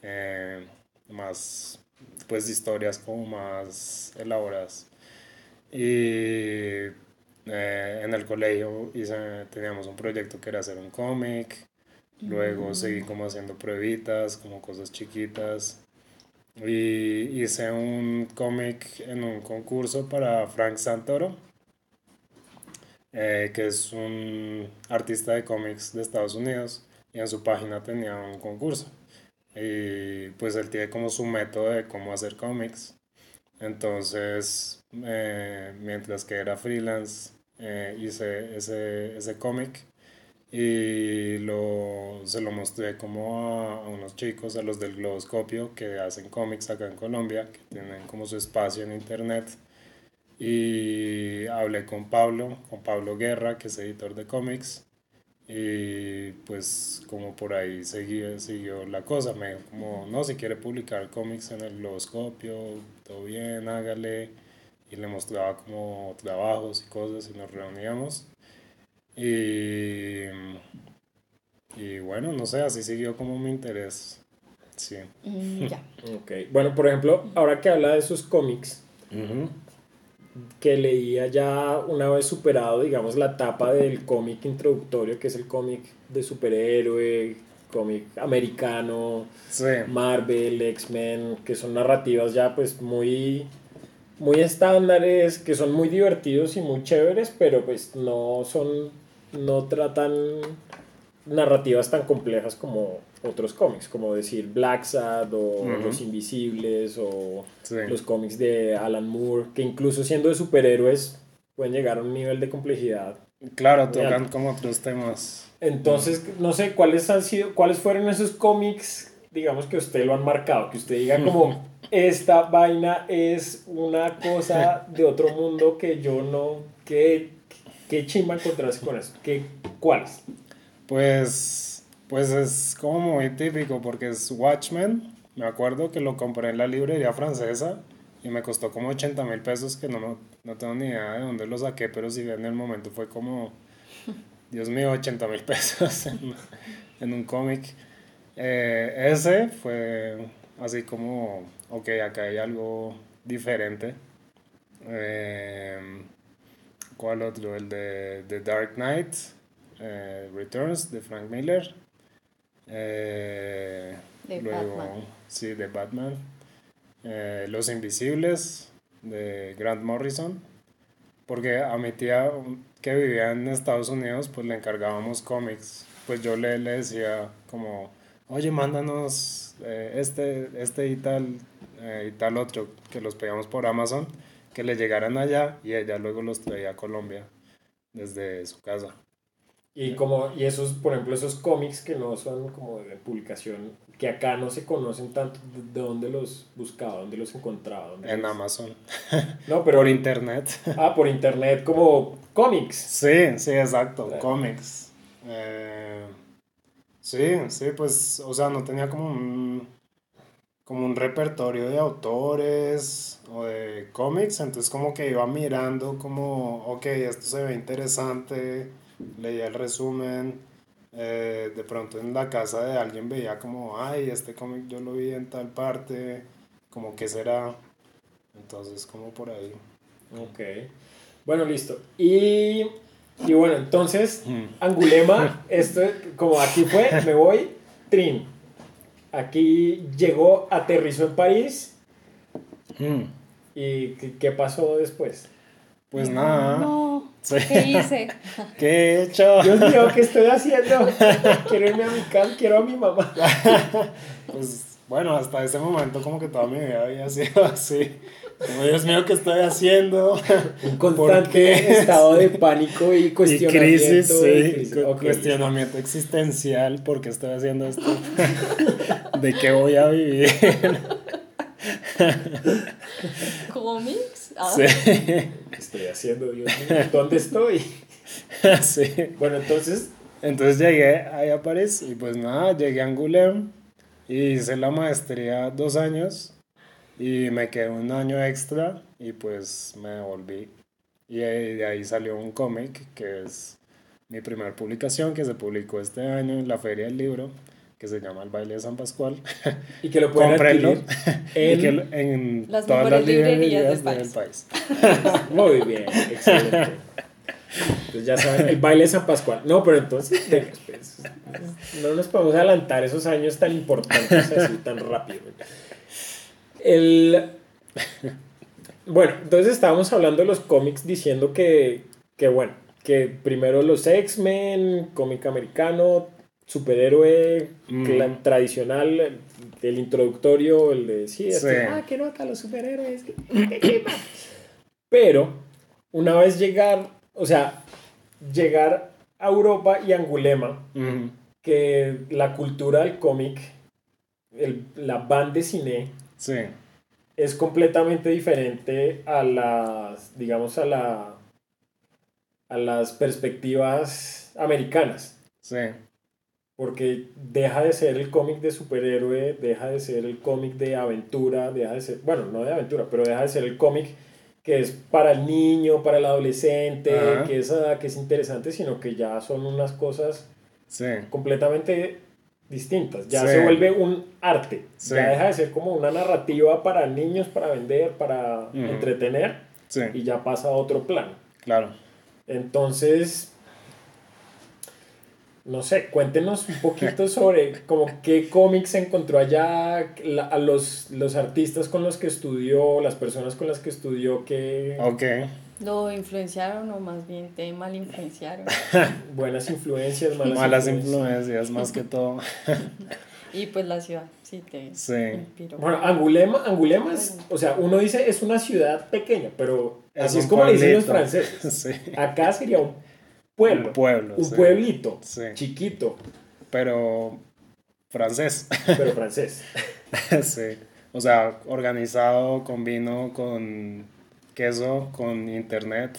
eh, más, pues, historias como más elaboradas. Y eh, en el colegio hice, teníamos un proyecto que era hacer un cómic, luego mm. seguí como haciendo pruebitas, como cosas chiquitas. Y hice un cómic en un concurso para Frank Santoro, eh, que es un artista de cómics de Estados Unidos, y en su página tenía un concurso. y pues él tiene como su método de cómo hacer cómics. Entonces, eh, mientras que era freelance, eh, hice ese, ese cómic y lo, se lo mostré como a, a, unos chicos, a los del Globoscopio, que hacen cómics acá en Colombia, que tienen como su espacio en internet. Y hablé con Pablo, con Pablo Guerra, que es editor de cómics. Y pues como por ahí siguió, siguió la cosa, me dijo como, no, si quiere publicar cómics en el Globoscopio, todo bien, hágale. Y le mostraba como trabajos y cosas y nos reuníamos. Y, y bueno, no sé, así siguió como mi interés. Sí. Mm, ya. Ok. Bueno, por ejemplo, ahora que habla de esos cómics, que leía ya una vez superado, digamos, la etapa del cómic introductorio, que es el cómic de superhéroe, cómic americano, Sí. Marvel, X-Men, que son narrativas ya pues muy, muy estándares, que son muy divertidos y muy chéveres, pero pues no son, no tratan narrativas tan complejas como otros cómics, como decir Black Sad o. Los Invisibles o Sí. los cómics de Alan Moore, que incluso siendo de superhéroes pueden llegar a un nivel de complejidad. Claro, tocan como otros temas. Entonces, no sé cuáles han sido, cuáles fueron esos cómics, digamos que usted lo han marcado, que usted diga como esta vaina es una cosa de otro mundo que yo no, que qué chimba encontrarse con eso, ¿Qué, ¿cuáles? Pues, pues es como muy típico porque es Watchmen. Me acuerdo que lo compré en la librería francesa y me costó como 80 mil pesos que no, no tengo ni idea de dónde lo saqué, pero sí en el momento fue como, Dios mío, 80 mil pesos en, en un cómic. Eh, ese fue así como, ok, acá hay algo diferente. Eh, ¿Cuál otro? El de The Dark Knight eh, Returns de Frank Miller. Eh, De luego, Batman. sí, de Batman. Eh, Los Invisibles de Grant Morrison. Porque a mi tía um, que vivía en Estados Unidos, pues le encargábamos cómics. Pues yo le, le decía como, oye, mándanos eh, este, este y tal, eh, y tal otro, que los pedíamos por Amazon, que le llegaran allá y ella luego los traía a Colombia desde su casa. Y como, y esos, por ejemplo, esos cómics que no son como de publicación, que acá no se conocen tanto, ¿de dónde los buscaba? ¿Dónde los encontraba? ¿Dónde En los- Amazon. No, pero Por internet. Ah, por internet, como cómics. Sí, sí, exacto. Claro. Cómics. Eh, sí, sí, pues, o sea, no tenía como un, como un repertorio de autores o de cómics, entonces como que iba mirando como, ok, esto se ve interesante, leía el resumen, eh, de pronto en la casa de alguien veía como, ay, este cómic yo lo vi en tal parte, como que será, entonces como por ahí. Ok. Bueno, listo. Y, y bueno, entonces, Mm. Angulema, esto, como aquí fue, me voy, Trin. Aquí llegó, aterrizó en París. Mm. ¿Y qué, qué pasó después? Pues nada. No, Sí. ¿qué hice? ¿Qué he hecho? Dios mío, ¿qué estoy haciendo? Quiero irme a mi casa, quiero a mi mamá. Pues bueno, hasta ese momento como que toda mi vida había sido así. Como Dios mío, ¿qué estoy haciendo? Un ¿Por constante estado de pánico y Y cuestionamiento. crisis, y sí, crisis. cu- Ok, cuestionamiento existencial, ¿por qué estoy haciendo esto? ¿De qué voy a vivir? ¿Cómics? Ah, Sí, ¿Qué estoy haciendo, Dios mío? ¿Dónde estoy? sí. Bueno, entonces, Entonces llegué ahí a París y pues nada, llegué a Angoulême y hice la maestría dos años y me quedé un año extra y pues me devolví. Y ahí- de ahí salió un cómic que es mi primera publicación que se publicó este año en la Feria del Libro que se llama El Baile de San Pascual. y que lo pueden adquirir en... que lo- en Las todas las librerías librerías del del país. Muy bien, excelente. Entonces ya saben, el baile de San Pascual. No, pero entonces, pues, no nos podemos adelantar esos años tan importantes así tan rápido. El... Bueno, entonces estábamos hablando de los cómics diciendo que, que bueno, que primero los X-Men, cómic americano, superhéroe Mm. tradicional, el, introductorio, el de sí, este, Sí. ah, qué nota los superhéroes. qué chimba". Pero una vez llegar, o sea, llegar a Europa y Angulema, que la cultura del cómic, el- la bande cine, Sí, es completamente diferente a las, digamos, a la a las perspectivas americanas, sí, porque deja de ser el cómic de superhéroe, deja de ser el cómic de aventura, deja de ser, bueno, no de aventura, pero deja de ser el cómic que es para el niño, para el adolescente, Ajá. que es, ah, que es interesante, sino que ya son unas cosas sí, completamente distintas. Ya Sí. se vuelve un arte. Sí. Ya deja de ser como una narrativa para niños, para vender, para entretener sí, y ya pasa a otro plano. claro. Entonces, no sé, cuéntenos un poquito sobre como qué cómics encontró allá, la- a los, los artistas con los que estudió, las personas con las que estudió, qué Ok, ¿Lo influenciaron o más bien te mal influenciaron? buenas influencias, malas, malas influencias. influencias más que todo. Y pues la ciudad, sí, te Sí. inspiró. Bueno, Angulema, Angulema es, o sea, uno dice es una ciudad pequeña, pero Es así es como le dicen los franceses. Sí, Acá sería un pueblo, un pueblo. un sí. pueblito, Sí. chiquito, Pero francés. pero francés. sí. O sea, organizado con vino, con queso, con internet.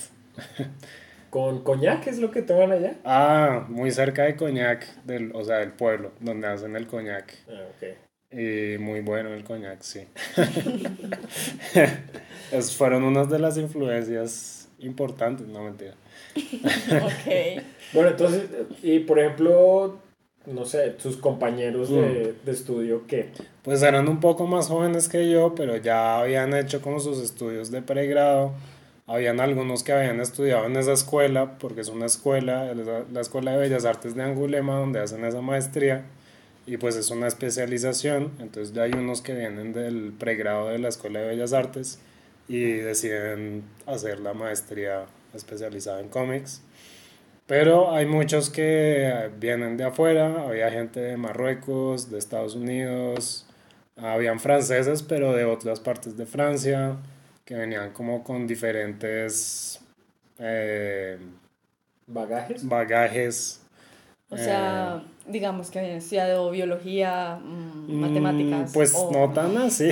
Con coñac es lo que toman allá. Ah, muy cerca de Coñac, del, o sea, del pueblo, donde hacen el coñac. Ah, ok. Y muy bueno el coñac, sí. Es, fueron unas de las influencias importantes, no mentira. ok. Bueno, entonces, y por ejemplo, no sé, sus compañeros de, de estudio, ¿qué? Pues eran un poco más jóvenes que yo, pero ya habían hecho como sus estudios de pregrado. Habían algunos que habían estudiado en esa escuela, porque es una escuela, la- la Escuela de Bellas Artes de Angulema, donde hacen esa maestría. Y pues es una especialización. Entonces ya hay unos que vienen del pregrado de la Escuela de Bellas Artes y deciden hacer la maestría especializada en cómics. Pero hay muchos que vienen de afuera, había gente de Marruecos, de Estados Unidos, habían franceses, pero de otras partes de Francia, que venían como con diferentes eh, ¿Bagajes? bagajes. O sea, digamos que habían estudiado biología, mm, matemáticas. Pues o- no tan así.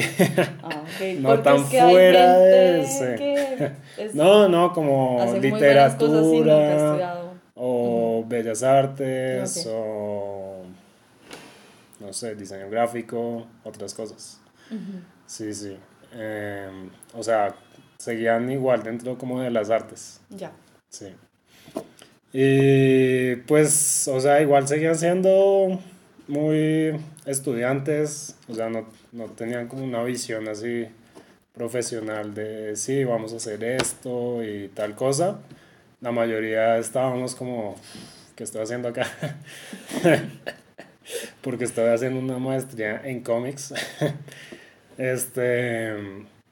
Ah, ok. no Porque tan es que hay fuera de ese. que es- no, no, como literatura bellas artes o no sé, diseño gráfico, otras cosas. Sí, sí. Em, o sea, seguían igual dentro como de las artes. Ya. Sí. Y pues, o sea, igual seguían siendo muy estudiantes, o sea, no, no tenían como una visión así profesional de, sí, vamos a hacer esto y tal cosa. La mayoría estábamos como, ¿qué estoy haciendo acá? Porque estoy haciendo una maestría en cómics. Este,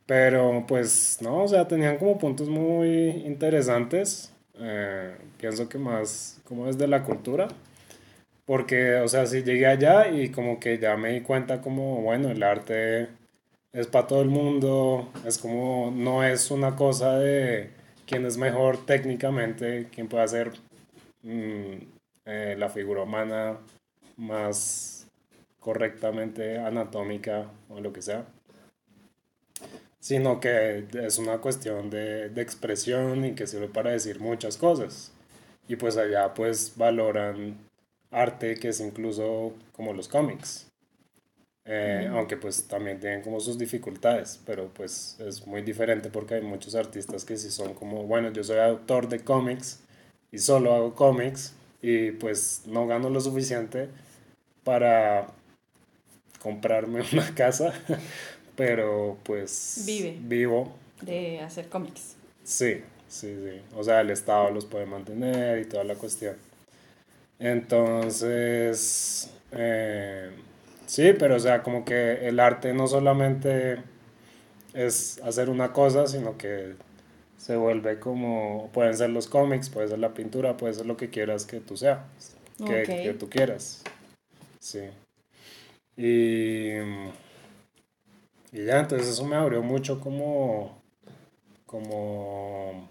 pero pues no, o sea, tenían como puntos muy interesantes. eh, pienso que más como desde la cultura. Porque, o sea, sí llegué allá y como que ya me di cuenta como, bueno, el arte es para todo el mundo, es como, no es una cosa de quién es mejor técnicamente, quién puede hacer mm, eh, la figura humana más correctamente anatómica o lo que sea, sino que es una cuestión de, de expresión y que sirve para decir muchas cosas. Y pues allá pues valoran arte que es incluso como los cómics. Eh. Aunque pues también tienen como sus dificultades, pero pues es muy diferente porque hay muchos artistas que sí son como, bueno, yo soy autor de cómics y solo hago cómics y pues no gano lo suficiente para comprarme una casa, pero pues Vive. vivo, De hacer cómics. sí, sí, sí, o sea, el Estado los puede mantener y toda la cuestión. Entonces, eh, sí, pero o sea, como que el arte no solamente es hacer una cosa, sino que se vuelve como, pueden ser los cómics, puede ser la pintura, puede ser lo que quieras que tú seas, que, que tú quieras. Sí. Y, y ya, entonces eso me abrió mucho como, como,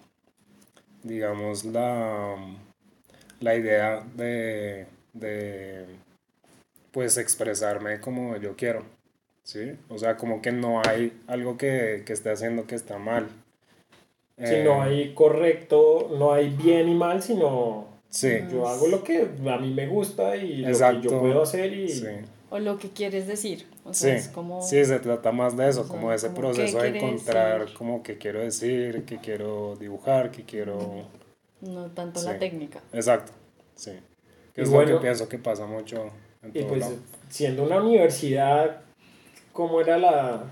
digamos, la, la idea de, de, pues, expresarme como yo quiero, ¿sí? O sea, como que no hay algo que, que esté haciendo que está mal. Si no Eh, hay correcto, no hay bien y mal, sino Sí, yo hago lo que a mí me gusta y lo que Exacto. yo puedo hacer y sí. O lo que quieres decir. O Sí, sea, es como... sí, se trata más de eso, o sea, como ese como proceso de encontrar decir. como qué quiero decir, qué quiero dibujar, qué quiero... No tanto Sí. la técnica. Exacto, sí. Que Y es bueno, lo que pienso que pasa mucho en Y todo pues lado. siendo una universidad, ¿cómo era la...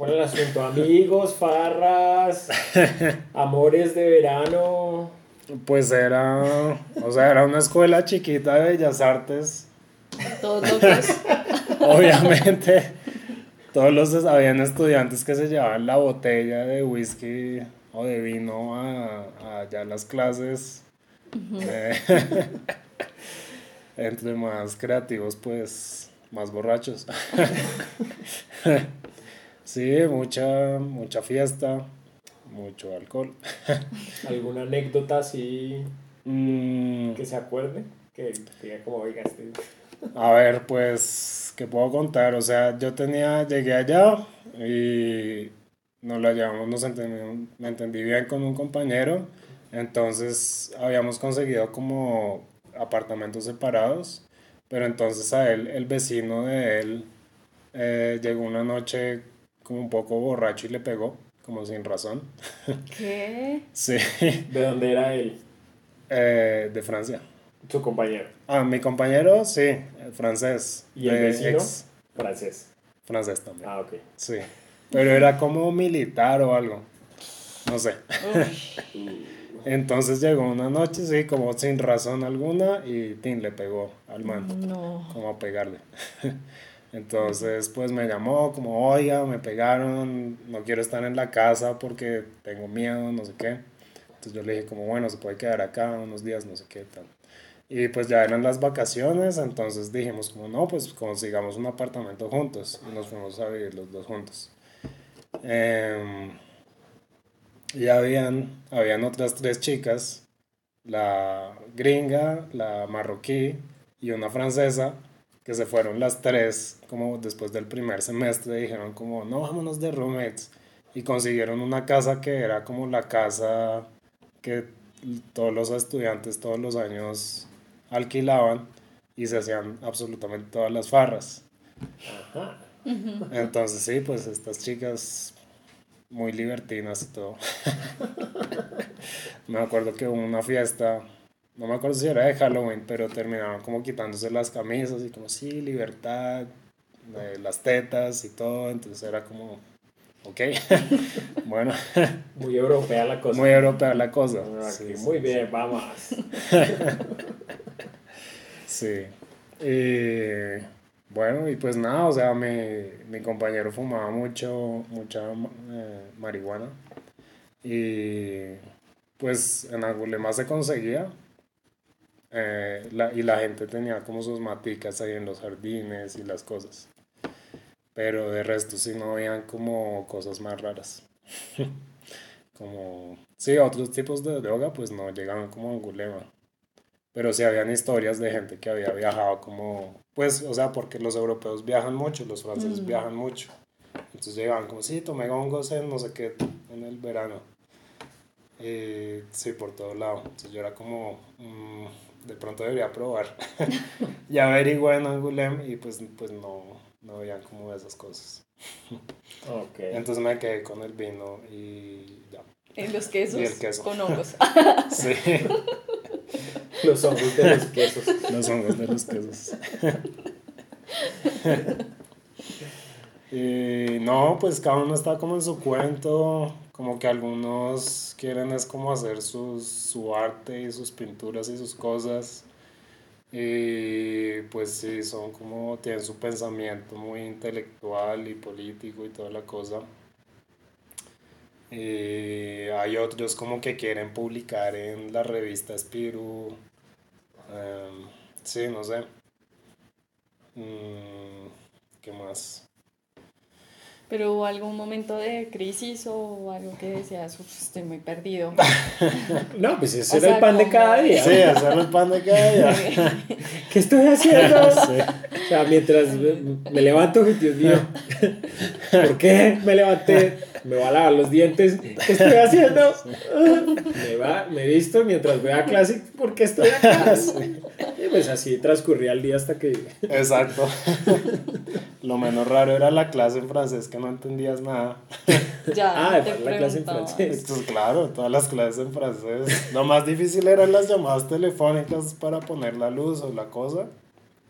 ¿Cuál era el asunto? Amigos, farras, amores de verano. Pues era, o sea, era una escuela chiquita de bellas artes, Todos locos. obviamente. Todos los habían estudiantes que se llevaban la botella de whisky o de vino a, a allá a las clases. Eh, entre más creativos, pues más borrachos. Sí, mucha, mucha fiesta, mucho alcohol. ¿Alguna anécdota así Mm, que se acuerde? Que diga como, oiga, este... A ver, pues, ¿qué puedo contar? O sea, yo tenía, llegué allá y nos la llevamos, nos entendí, me entendí bien con un compañero, entonces habíamos conseguido como apartamentos separados, pero entonces a él, el vecino de él, eh, llegó una noche como un poco borracho y le pegó, como sin razón. ¿Qué? Sí, ¿De dónde era él? eh, de Francia. Su compañero. Ah, mi compañero, sí, eh, francés. ¿Y el de vecino? ex- Francés. francés también. Ah, ok. Sí. Pero era como militar o algo. No sé. Entonces llegó una noche, sí, como sin razón alguna y Tim le pegó al man, No. como a pegarle. Entonces, pues me llamó como, oiga, me pegaron, no quiero estar en la casa porque tengo miedo, no sé qué. Entonces yo le dije como, bueno, se puede quedar acá unos días, no sé qué tal. Y pues ya eran las vacaciones, entonces dijimos como, no, pues consigamos un apartamento juntos y nos fuimos a vivir los dos juntos. Em, y habían, habían otras tres chicas, la gringa, la marroquí y una francesa, que se fueron las tres como después del primer semestre, dijeron como, no, vámonos de roommates. Y consiguieron una casa que era como la casa que todos los estudiantes todos los años alquilaban y se hacían absolutamente todas las farras. Ajá. Entonces sí, pues estas chicas muy libertinas y todo. me acuerdo que hubo una fiesta, no me acuerdo si era de Halloween, pero terminaban como quitándose las camisas y como sí, libertad, eh, las tetas y todo, entonces era como, ok, bueno, Muy europea la cosa. muy europea la cosa. Ah, Sí, Muy sí. bien, vamos. Sí. Y bueno, y pues nada, o sea, mi, mi compañero fumaba mucho, mucha eh, marihuana. Y pues en Angulema se conseguía. Eh, la- y la gente tenía como sus maticas ahí en los jardines y las cosas. Pero de resto sí no habían como cosas más raras. como, sí, otros tipos de droga pues no llegaban como a Angulema. Pero sí habían historias de gente que había viajado como, pues, o sea, porque los europeos viajan mucho, los franceses Mm. viajan mucho. Entonces llegaban como, sí, tomé hongos en no sé qué, en el verano. Y sí, por todo lado. Entonces yo era como, mm, de pronto debería probar. y averigué en Angulem y pues, pues no, no habían como esas cosas. Ok. Entonces me quedé con el vino y ya. En los quesos Y el queso. con hongos. Sí, Los hongos de los quesos. los hongos de los quesos. Y no, pues cada uno está como en su cuento, como que algunos quieren es como hacer sus, su arte y sus pinturas y sus cosas. Y pues sí, son como, tienen su pensamiento muy intelectual y político y toda la cosa. Y hay otros como que quieren publicar en la revista Spiru. em, sí, no sé. Mm, ¿Qué más? Pero hubo algún momento de crisis o algo que decías, "Uf, estoy muy perdido. No, pues ese O era sea, el pan de cada día. Sí, hacer el pan de cada día. ¿Qué estoy haciendo? Sí. O sea, mientras me, me levanto, Dios mío, ¿por qué me levanté? Me voy a lavar los dientes. ¿Qué estoy haciendo? Me, va, me visto mientras voy a clase. ¿Por qué estoy acá? Y pues así transcurría el día hasta que... Exacto. Lo menos raro era la clase en francés que no entendías nada. Ya, Ah, te la clase en francés. Pues claro, todas las clases en francés. Lo más difícil eran las llamadas telefónicas para poner la luz o la cosa.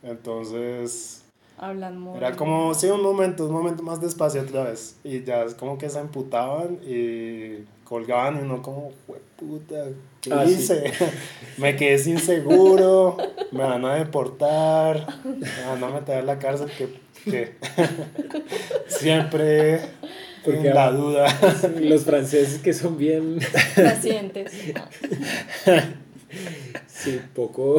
Entonces, Hablan muy... era como, sí, un momento, un momento más despacio otra vez. Y ya es como que se emputaban y colgaban y uno como, puta, ¿qué Ah, sí. hice? me quedé sin seguro, me van a deportar, me van a meter a la cárcel, que, que siempre Porque en la duda. Los franceses que son bien... Pacientes. Sí, poco...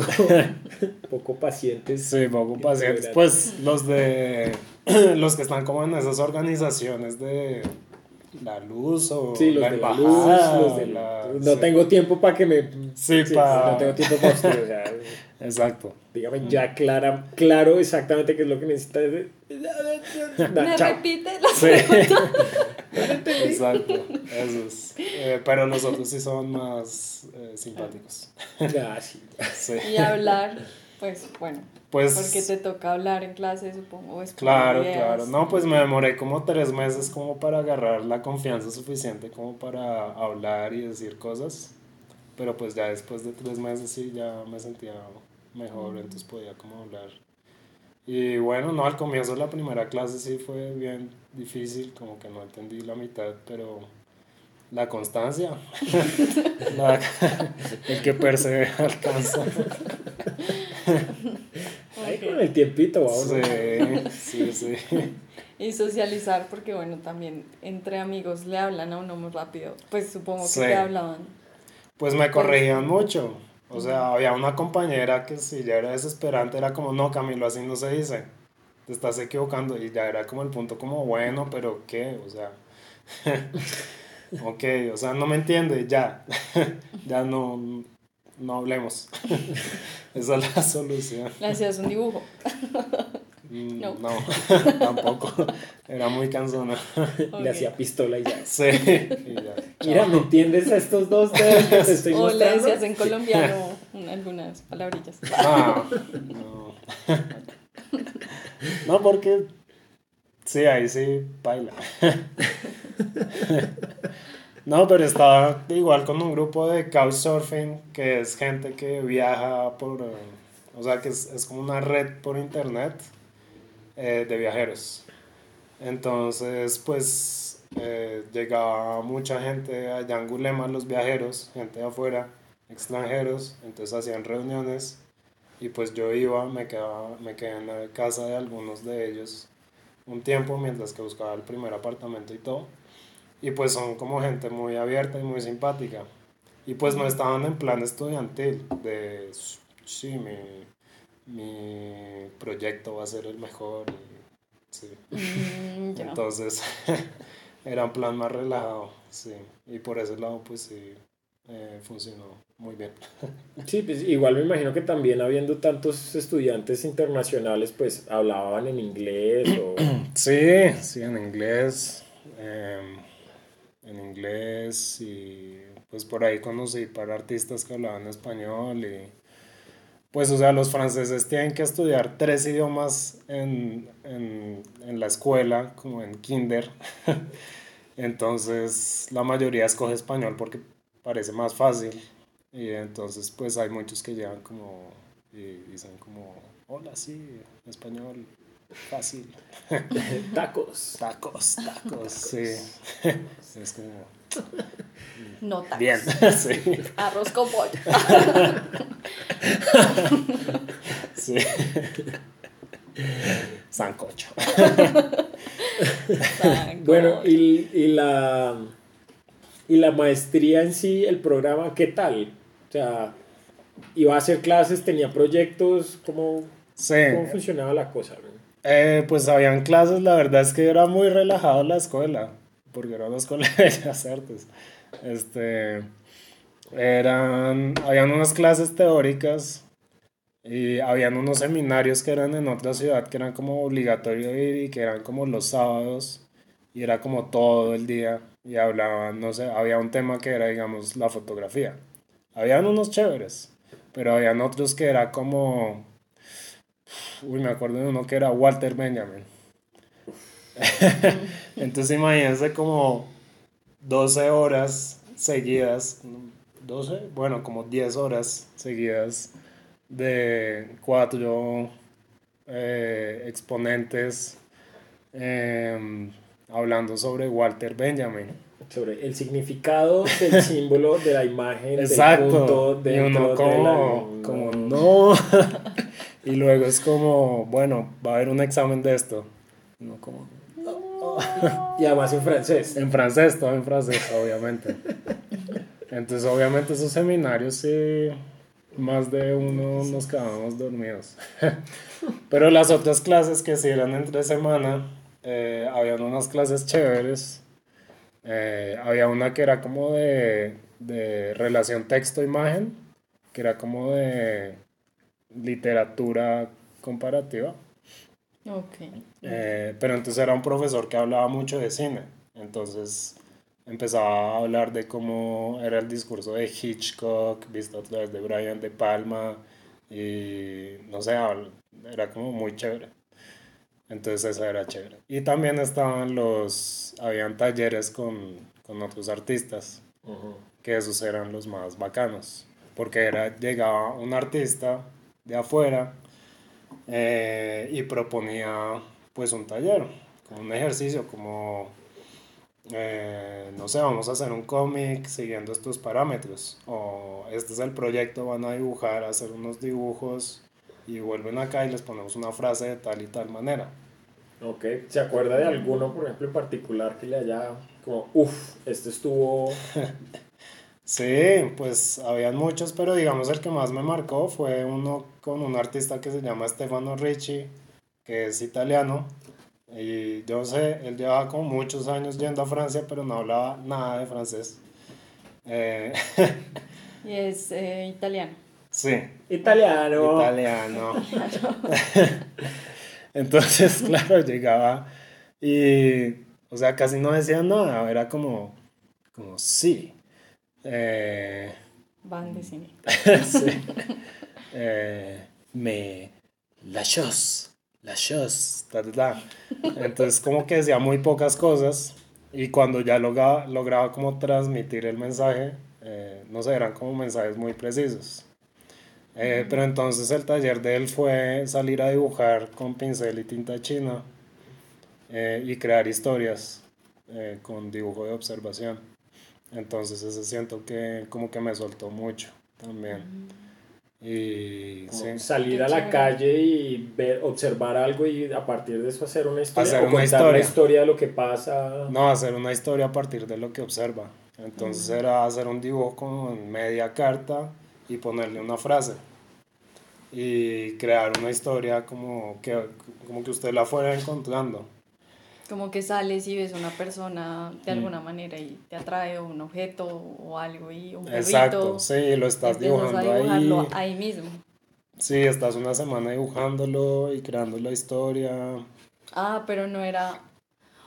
Poco pacientes. Sí, poco pacientes. Pues los de los que están como en esas organizaciones de la luz o Sí, los la de la embajada, luz, los de la- No sí. tengo tiempo para que me... Sí, pa- No tengo tiempo para usted, o sea... Exacto. Dígame ya clara, claro exactamente qué es lo que necesita. ¿Me chao. repite la Sí. pregunta? Exacto. Esos. Eh, pero los otros sí son más eh, simpáticos. Ah, sí. Sí. Y hablar, pues bueno, Pues porque te toca hablar en clase, supongo. Claro, ideas. claro. No, pues me demoré como tres meses como para agarrar la confianza suficiente como para hablar y decir cosas. Pero pues ya después de tres meses sí ya me sentía mejor, entonces podía como hablar. Y bueno, no, al comienzo de la primera clase sí fue bien difícil, como que no entendí la mitad, pero la constancia, la- el que persevera alcanza. Ahí con el tiempito, va uno. Sí, sí, sí. Y socializar, porque bueno, también entre amigos le hablan a uno muy rápido. Pues supongo que Sí. te hablaban. Pues me corregían mucho. O sea, había una compañera que si ya era desesperante, era como, no, Camilo, así no se dice. Te estás equivocando. Y ya era como el punto como, bueno, pero ¿qué? O sea, ok, o sea, no me entiende, ya. ya no, no hablemos. Esa es la solución. Le hacías un dibujo. Mm, No. No, tampoco. Era muy cansona. Le hacía pistola y ya. Sí. y ya. Mira, ¿me entiendes a estos dos dedos que te estoy O le mostrando? decías en colombiano un- algunas palabrillas. Ah, no. No, porque. Sí, ahí sí, baila. No, pero estaba igual con un grupo de couchsurfing, que es gente que viaja por. eh, O sea, que es, es como una red por internet eh, de viajeros. Entonces, pues eh, llegaba mucha gente allá en Gulema, los viajeros, gente de afuera, extranjeros, entonces hacían reuniones y pues yo iba, me, quedaba, me quedé en la casa de algunos de ellos un tiempo mientras que buscaba el primer apartamento y todo. Y pues son como gente muy abierta y muy simpática. Y pues no estaban en plan estudiantil de, sí, mi, mi proyecto va a ser el mejor. y- sí. Mm. Entonces, era un plan más relajado, sí. Y por ese lado, pues sí, eh, funcionó muy bien. Sí, pues igual me imagino que también habiendo tantos estudiantes internacionales, pues hablaban en inglés o... Sí, sí, en inglés. em, en inglés y pues por ahí conocí para artistas que hablaban español y pues o sea, los franceses tienen que estudiar tres idiomas en, en, en la escuela, como en kinder. Entonces la mayoría escoge español porque parece más fácil. Y entonces pues hay muchos que llegan como y dicen como, hola, sí, español, fácil. Tacos. Tacos, tacos, sí. Es como. No tacos. Bien, sí. Arroz con pollo. sí. Sancocho. Bueno, y, y la y la maestría en sí, el programa, ¿qué tal? O sea, iba a hacer clases, tenía proyectos, ¿cómo, Sí. ¿Cómo funcionaba la cosa? Eh, pues habían clases, la verdad es que era muy relajado la escuela, porque era una escuela de bellas artes. Este, eran, habían unas clases teóricas y habían unos seminarios que eran en otra ciudad que eran como obligatorio ir y que eran como los sábados y era como todo el día y hablaban, no sé, había un tema que era, digamos, la fotografía. Habían unos chéveres, pero habían otros que era como, uy, me acuerdo de uno que era Walter Benjamin. Entonces imagínense como 12 horas seguidas, 12, bueno, como 10 horas seguidas de cuatro eh, exponentes eh, hablando sobre Walter Benjamin. Sobre el significado del símbolo de la imagen. Exacto. Del punto y uno como, como no. y luego es como, bueno, va a haber un examen de esto. No como... y además en francés. En francés, todo en francés, obviamente. Entonces, obviamente, esos seminarios sí, más de uno nos quedábamos dormidos. Pero las otras clases que sí eran entre semana, eh, habían unas clases chéveres. Eh, había una que era como de, de relación texto-imagen, que era como de literatura comparativa. Okay. Eh, pero entonces era un profesor que hablaba mucho de cine. Entonces empezaba a hablar de cómo era el discurso de Hitchcock, visto a través de Brian De Palma. Y no sé, era como muy chévere. Entonces eso era chévere. Y también estaban los, habían talleres con, con otros artistas, que esos eran los más bacanos, porque era, llegaba un artista de afuera eh, y proponía pues un taller, un ejercicio, como, eh, no sé, vamos a hacer un cómic siguiendo estos parámetros, o este es el proyecto, van a dibujar, hacer unos dibujos y vuelven acá y les ponemos una frase de tal y tal manera. Ok, ¿se acuerda de alguno, por ejemplo, en particular que le haya como, uff, este estuvo... sí, pues habían muchos, pero digamos el que más me marcó fue uno con un artista que se llama Stefano Ricci, que es italiano. Y yo sé, él llevaba como muchos años yendo a Francia, pero no hablaba nada de francés. Eh, y es eh, italiano. Sí. Italiano. Italiano. Entonces, claro, llegaba y, o sea, casi no decía nada, era como, como sí. Eh, Van de cine. sí. Eh, me, la chose, la chose, ta, ta, ta. Entonces, como que decía muy pocas cosas y cuando ya lograba, lograba como transmitir el mensaje, eh, no sé, eran como mensajes muy precisos. Eh, pero entonces el taller de él fue salir a dibujar con pincel y tinta china eh, y crear historias con dibujo de observación. Entonces ese siento que como que me soltó mucho también. Y salir a la calle y ver, observar algo y a partir de eso hacer una historia. Hacer una historia. historia de lo que pasa. No, hacer una historia a partir de lo que observa. Entonces era hacer un dibujo con media carta y ponerle una frase y crear una historia como que, como que usted la fuera encontrando. Como que sales y ves una persona de alguna mm. manera y te atrae un objeto o algo y un perrito. Exacto, sí, lo estás dibujando ahí. ahí mismo. Sí, estás una semana dibujándolo y creando la historia. Ah, pero no era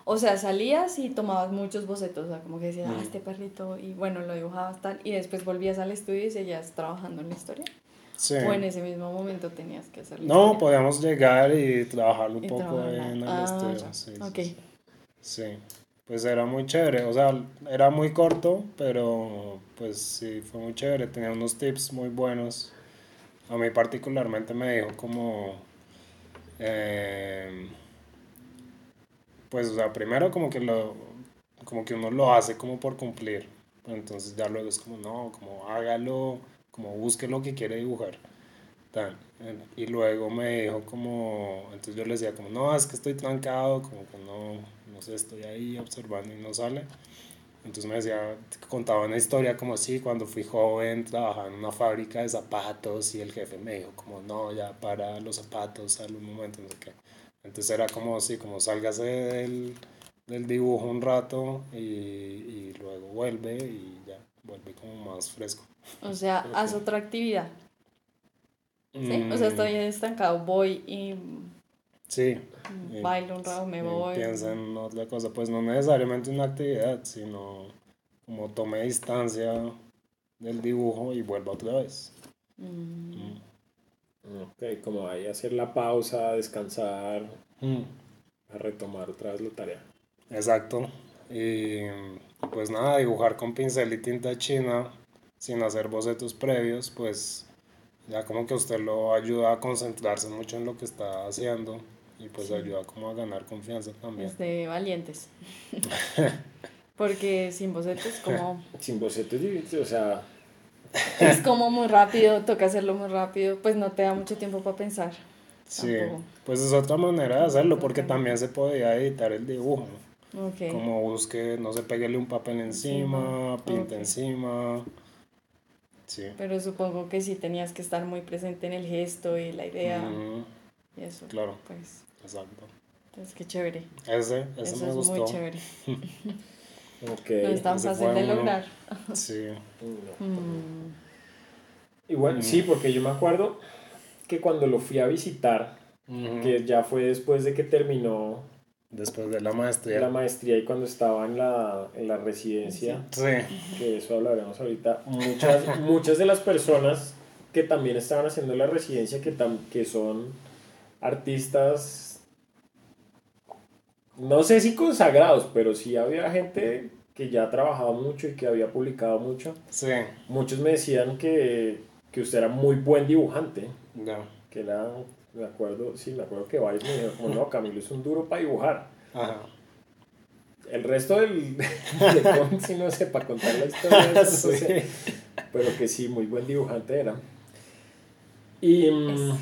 o sea, salías y tomabas muchos bocetos, o sea, como que decías, ah, mm. este perrito, y bueno, lo dibujabas tal, y después volvías al estudio y seguías trabajando en la historia. Sí. O en ese mismo momento tenías que hacerlo. No, podíamos llegar y trabajarlo un poco en el ah, estudio. Sí, ok. Sí, pues era muy chévere, o sea, era muy corto, pero pues sí, fue muy chévere, tenía unos tips muy buenos. A mí particularmente me dijo como... Eh, pues, o sea, primero como que lo, como que uno lo hace como por cumplir. Entonces ya luego es como, no, como hágalo, como busque lo que quiere dibujar. Y luego me dijo como, entonces yo le decía como, no, es que estoy trancado, como que no, no sé, estoy ahí observando y no sale. Entonces me decía, contaba una historia como así, cuando fui joven trabajaba en una fábrica de zapatos y el jefe me dijo como no, ya para los zapatos, sale un momento, no sé qué. Entonces era como así, como sálgase del, del dibujo un rato y, y luego vuelve y ya, vuelve como más fresco. O sea, haz otra actividad. ¿Sí? O sea, estoy Mm, estancado, voy y Sí. mm, bailo un rato, me y voy. Piensa en otra cosa, pues no necesariamente una actividad, sino como tome distancia del dibujo y vuelva otra vez. Mm, Mm. Ok, como ahí hacer la pausa, descansar, Mm. a retomar otra vez la tarea. Exacto. Y pues nada, dibujar con pincel y tinta china sin hacer bocetos previos, pues ya como que usted lo ayuda a concentrarse mucho en lo que está haciendo y pues ayuda como a ganar confianza también. Es de valientes. Porque sin bocetos como Sin bocetos, o sea, es como muy rápido, toca hacerlo muy rápido, pues no te da mucho tiempo para pensar. Sí, Tampoco. pues es otra manera de hacerlo porque también se podía editar el dibujo. Ok. Como busque, no sé, peguele un papel encima, ok. encima. Sí. Pero supongo que sí tenías que estar muy presente en el gesto y la idea y eso. claro, Pues, exacto. entonces qué chévere. Ese, ese Eso me es gustó. muy chévere. ok. No es tan ese fácil de uno. lograr. Sí. No. Mm, Igual, Mm. sí, porque yo me acuerdo que cuando lo fui a visitar, que ya fue después de que terminó Después de la maestría. la maestría y cuando estaba en la, en la residencia, Sí. que de eso hablaremos ahorita, muchas, muchas de las personas que también estaban haciendo la residencia, que, tam- que son artistas, no sé si consagrados, pero sí había gente que ya trabajaba mucho y que había publicado mucho. Sí. Muchos me decían que, que usted era muy buen dibujante, Ya. que era, me acuerdo, sí, me acuerdo que varios me dijeron, como no, Camilo es un duro para dibujar. Ajá. El resto del de sí no sé para contar la historia, eso no Sí. sé. pero que sí, muy buen dibujante era. Y Es- no.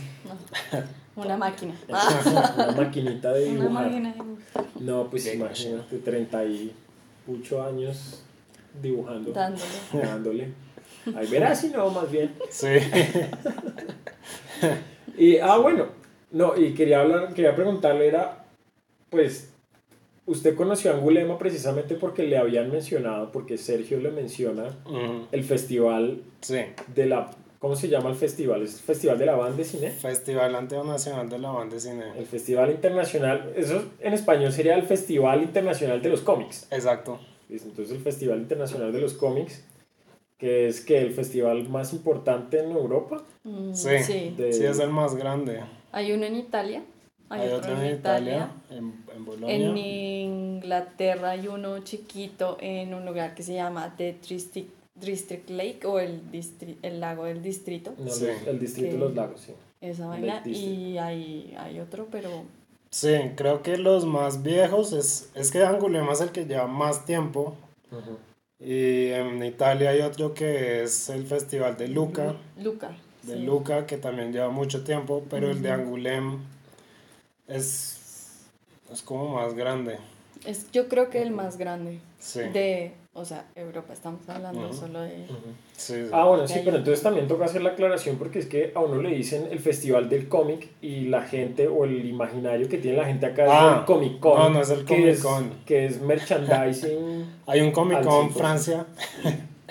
Una máquina. una maquinita de Una dibujar. máquina de dibujar. No, pues Bien, imagínate, 38 años dibujando, Dándole. dándole. Ahí verás si no, más bien. Sí. Y, ah, bueno, no, y quería hablar, quería preguntarle, era, pues, usted conoció a Angulema precisamente porque le habían mencionado, porque Sergio le menciona el festival Sí. de la, ¿cómo se llama el festival? ¿Es el festival de la banda de cine? Festival Internacional de la Banda de Cine. El Festival Internacional, eso en español sería el Festival Internacional de los Cómics. Exacto. Entonces el Festival Internacional de los Cómics, que es que el festival más importante en Europa. Mm, Sí. sí. De- Sí, es el más grande. Hay uno en Italia. Hay, Hay otro, otro en Italia, en, en Bolonia. En Inglaterra hay uno chiquito en un lugar que se llama The District, District Lake o el, distri- el lago del distrito. No, Sí. el Distrito Que- de los Lagos, sí. Esa vaina. Y hay, hay otro, pero Sí, creo que los más viejos es, es que Angulema es el que lleva más tiempo. Ujú. Y en Italia hay otro que es el Festival de Luca. Luca. De sí. Luca, que también lleva mucho tiempo, pero el de Angulem es, es como más grande. Es, yo creo que el más grande Sí. de, o sea, Europa. Estamos hablando solo de... Ujú. sí, sí. Ah, bueno, sí, pero entonces también toca hacer la aclaración porque es que a uno le dicen el festival del cómic y la gente o el imaginario que tiene la gente acá Ah, es el Comic Con. no, no es el que es- Comic Con. Que es merchandising. Hay un Comic Con 100%. Francia.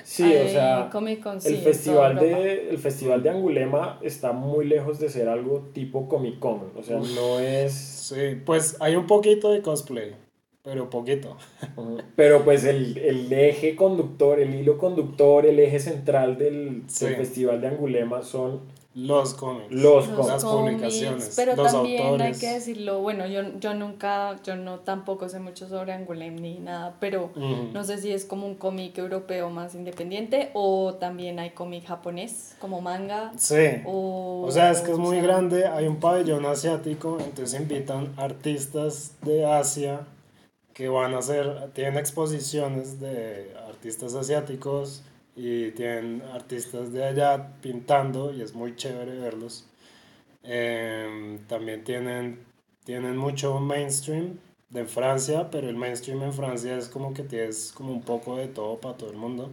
Sí, o sea, Comic Con, sí, el en festival, de, el festival de Angulema está muy lejos de ser algo tipo Comic Con. O sea, no es... Sí, pues hay un poquito de cosplay, pero poquito. Pero pues el, el eje conductor, el hilo conductor, el eje central del, Sí. del festival de Angulema son Los cómics. los Los cómics. Las cómics, publicaciones, pero los también hay que decirlo, bueno, yo, yo nunca, yo no tampoco sé mucho sobre Angulem ni nada, pero no sé si es como un cómic europeo más independiente o también hay cómic japonés, como manga, Sí. o... O sea, es que es muy sea, grande, hay un pabellón asiático, entonces invitan artistas de Asia que van a hacer, tienen exposiciones de artistas asiáticos y tienen artistas de allá pintando y es muy chévere verlos. Em, también tienen, tienen mucho mainstream, de Francia, pero el mainstream en Francia es como que tienes como un poco de todo para todo el mundo.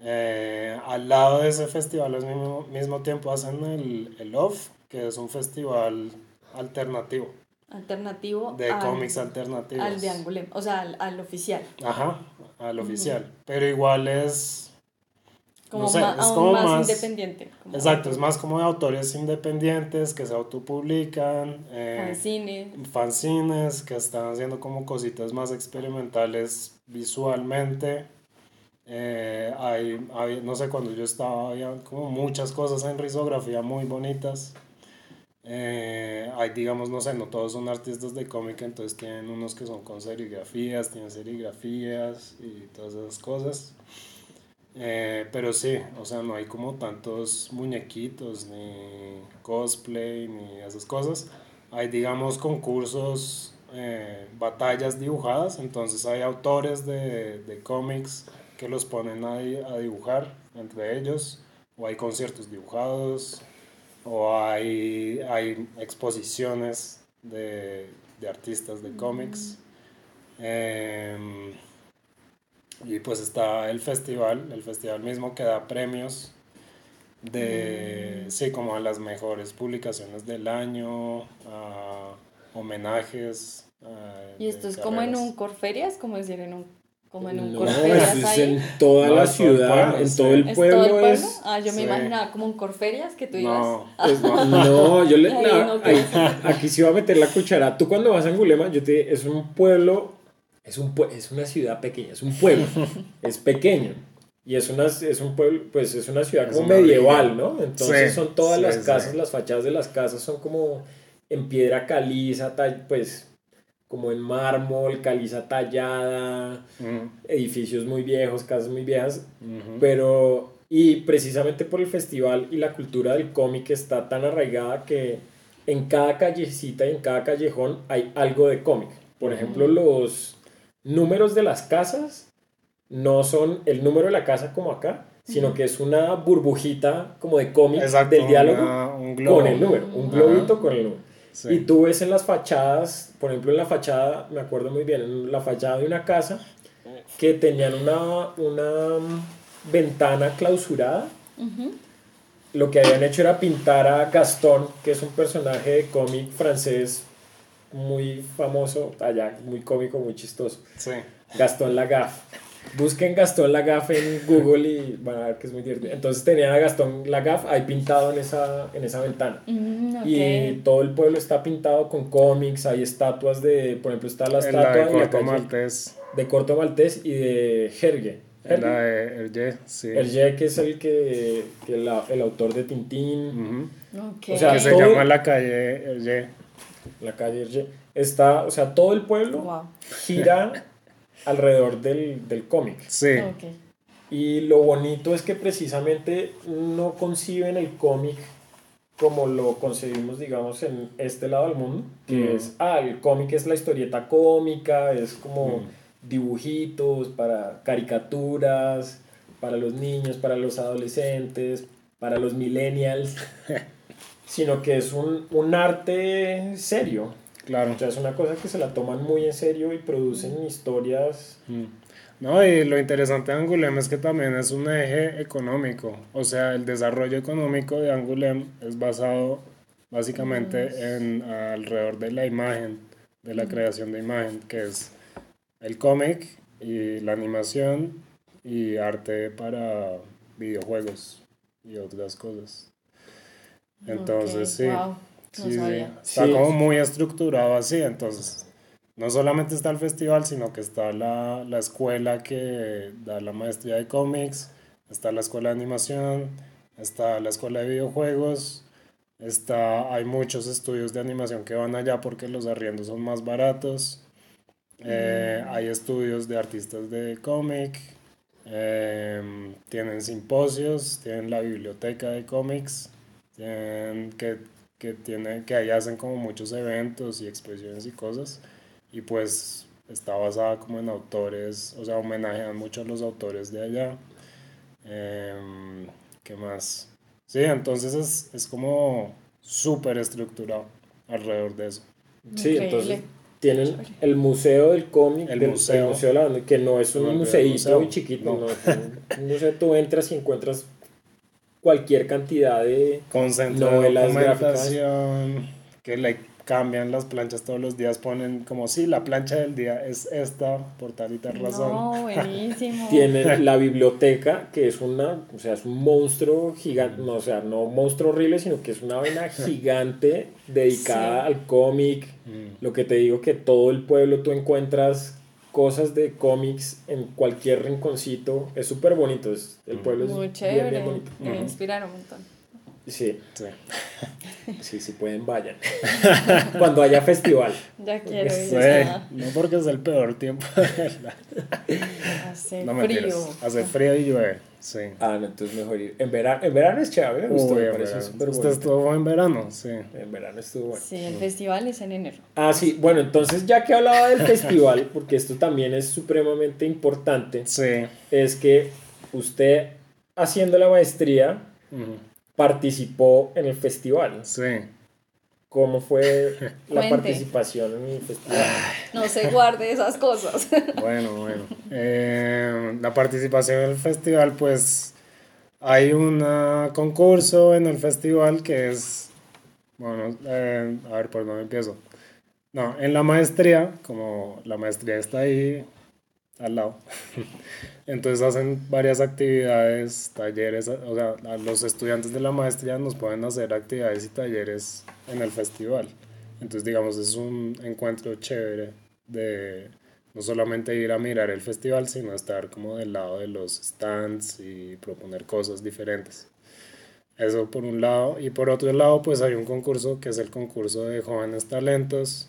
Eh, al lado de ese festival al mismo, mismo tiempo hacen el, el OFF, que es un festival alternativo. Alternativo. De cómics alternativos. Al de Angulem, o sea, al, oficial. Ajá, al oficial. Pero igual es... Como no sé, es como más, independiente. exacto, es más como de autores independientes que se autopublican. Eh, fanzines. Fanzines que están haciendo como cositas más experimentales visualmente. Eh, hay, no sé, cuando yo estaba, había como muchas cosas en risografía muy bonitas. Eh, hay, digamos, no sé, no todos son artistas de cómic, entonces tienen unos que son con serigrafías, tienen serigrafías y todas esas cosas. Eh, pero sí, o sea, no hay como tantos muñequitos, ni cosplay, ni esas cosas. Hay, digamos, concursos, batallas dibujadas, entonces hay autores de, de cómics que los ponen ahí a dibujar entre ellos, o hay conciertos dibujados, o hay, hay exposiciones de, de artistas de cómics. Em, y pues está el festival, el festival mismo que da premios de, mm. sí, como a las mejores publicaciones del año, a homenajes. ¿Y esto es como en un Corferias, como decir, en un como en un no, es en toda la ciudad, en todo el pueblo. ¿Es todo el pueblo? ah, yo me imaginaba como un Corferias que tú ibas. No, pues no. yo le. aquí sí va a meter la cuchara. Tú cuando vas a Angulema, yo te es un pueblo, es, un, es una ciudad pequeña, es un pueblo, es pequeño. Y es, una, es un pueblo, pues es una ciudad como medieval, ¿no? Entonces son todas las casas, las fachadas de las casas son como en piedra caliza, tal, pues como en mármol, caliza tallada, edificios muy viejos, casas muy viejas, pero y precisamente por el festival y la cultura del cómic está tan arraigada que en cada callecita y en cada callejón hay algo de cómic. Por ejemplo, los números de las casas no son el número de la casa como acá, sino que es una burbujita como de cómic del diálogo con el número, un globito con el número. Y tú ves en las fachadas, por ejemplo en la fachada, me acuerdo muy bien, en la fachada de una casa que tenían una, una ventana clausurada. Lo que habían hecho era pintar a Gastón, que es un personaje de cómic francés muy famoso, allá, muy cómico, muy chistoso. Sí. Gastón Lagaffe. Busquen Gastón Lagaffe en Google y van a ver que es muy divertido. Entonces tenían a Gastón Lagaffe ahí pintado en esa, en esa ventana. Mm, y todo el pueblo está pintado con cómics, hay estatuas de, por ejemplo, está la estatua de Corto Maltés. De Corto Maltés y de Herge. La de Hergé, sí. Hergé, que es el que, que la, el autor de Tintín. O sea, que se llama la calle Hergé. La calle Hergé. Está, o sea, todo el pueblo gira alrededor del, del cómic. Sí. Y lo bonito es que precisamente no conciben el cómic como lo concebimos, digamos, en este lado del mundo, que mm. es, ah, el cómic es la historieta cómica, es como mm. dibujitos para caricaturas, para los niños, para los adolescentes, para los millennials, sino que es un, un arte serio, Claro. O sea, es una cosa que se la toman muy en serio y producen historias. Mm. No, y lo interesante de Angulem es que también es un eje económico. O sea, el desarrollo económico de Angulem es basado básicamente en alrededor de la imagen, de la creación de imagen, que es el cómic y la animación y arte para videojuegos y otras cosas. Entonces, sí. Sí, sí. Está como muy estructurado así, entonces no solamente está el festival, sino que está la, la escuela que da la maestría de cómics, está la escuela de animación, está la escuela de videojuegos, está, hay muchos estudios de animación que van allá porque los arriendos son más baratos, eh, mm. hay estudios de artistas de cómic, em, tienen simposios, tienen la biblioteca de cómics, tienen que que, tiene, que ahí hacen como muchos eventos y expresiones y cosas. Y pues está basada como en autores, o sea, homenajean mucho a los autores de allá. Em, ¿Qué más? Sí, entonces es, es como súper estructurado alrededor de eso. Sí, entonces Tienen el museo del cómic, El del- museo. el museo de la banda, que no es un No, museíto museo. chiquito, No. no. es un museo, tú entras y encuentras cualquier cantidad de... Novelas documentación, que le cambian las planchas todos los días, ponen como si la plancha del día es esta, por tal y tal razón. No, buenísimo. Tiene la biblioteca, que es una, o sea, es un monstruo gigante, no, o sea, no un monstruo horrible, sino que es una vaina gigante dedicada Sí. al cómic. Mm. Lo que te digo que todo el pueblo tú encuentras cosas de cómics en cualquier rinconcito. Es súper bonito. es- el pueblo es Muy bien, chévere. bien bonito. Me Ujú. inspira un montón. Sí, Sí. sí, sí pueden, vayan. Cuando haya festival. Ya quiero ir. Sí, no porque es el peor tiempo. Hace no frío. Hace frío y llueve. Sí. Ah, no, entonces mejor ir. En verano, en verano es chévere, me gustó, Uy, me en pareció verano. súper Usted bonito. estuvo en verano, sí. En verano estuvo bueno. Sí, el festival es en enero. Ah, sí, bueno, entonces ya que hablaba del festival, porque esto también es supremamente importante, Sí. es que usted haciendo la maestría. Participó en el festival. Sí. ¿Cómo fue la Cuente. participación en el festival? No se guarde esas cosas. Bueno, bueno. Eh, la participación en el festival, pues hay un concurso en el festival que es, bueno, eh, a ver, por dónde empiezo. No, en la maestría, como la maestría está ahí al lado, entonces hacen varias actividades, talleres, o sea, a los estudiantes de la maestría nos pueden hacer actividades y talleres en el festival. Entonces, digamos, es un encuentro chévere de no solamente ir a mirar el festival, sino estar como del lado de los stands y proponer cosas diferentes. Eso por un lado. Y por otro lado, pues hay un concurso que es el concurso de jóvenes talentos,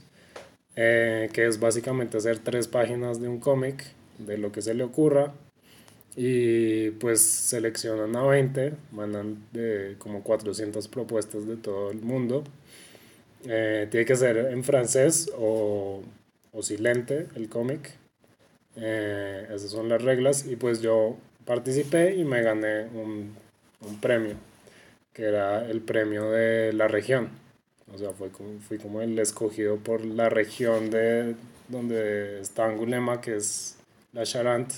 eh, que es básicamente hacer tres páginas de un cómic, de lo que se le ocurra. Y pues seleccionan a 20, mandan como 400 propuestas de todo el mundo. Eh, tiene que ser en francés o, o silente el cómic. Eh, esas son las reglas. Y pues yo participé y me gané un, un premio, que era el premio de la región. O sea, fue como, fui como el escogido por la región de donde está Angulema, que es la Charente.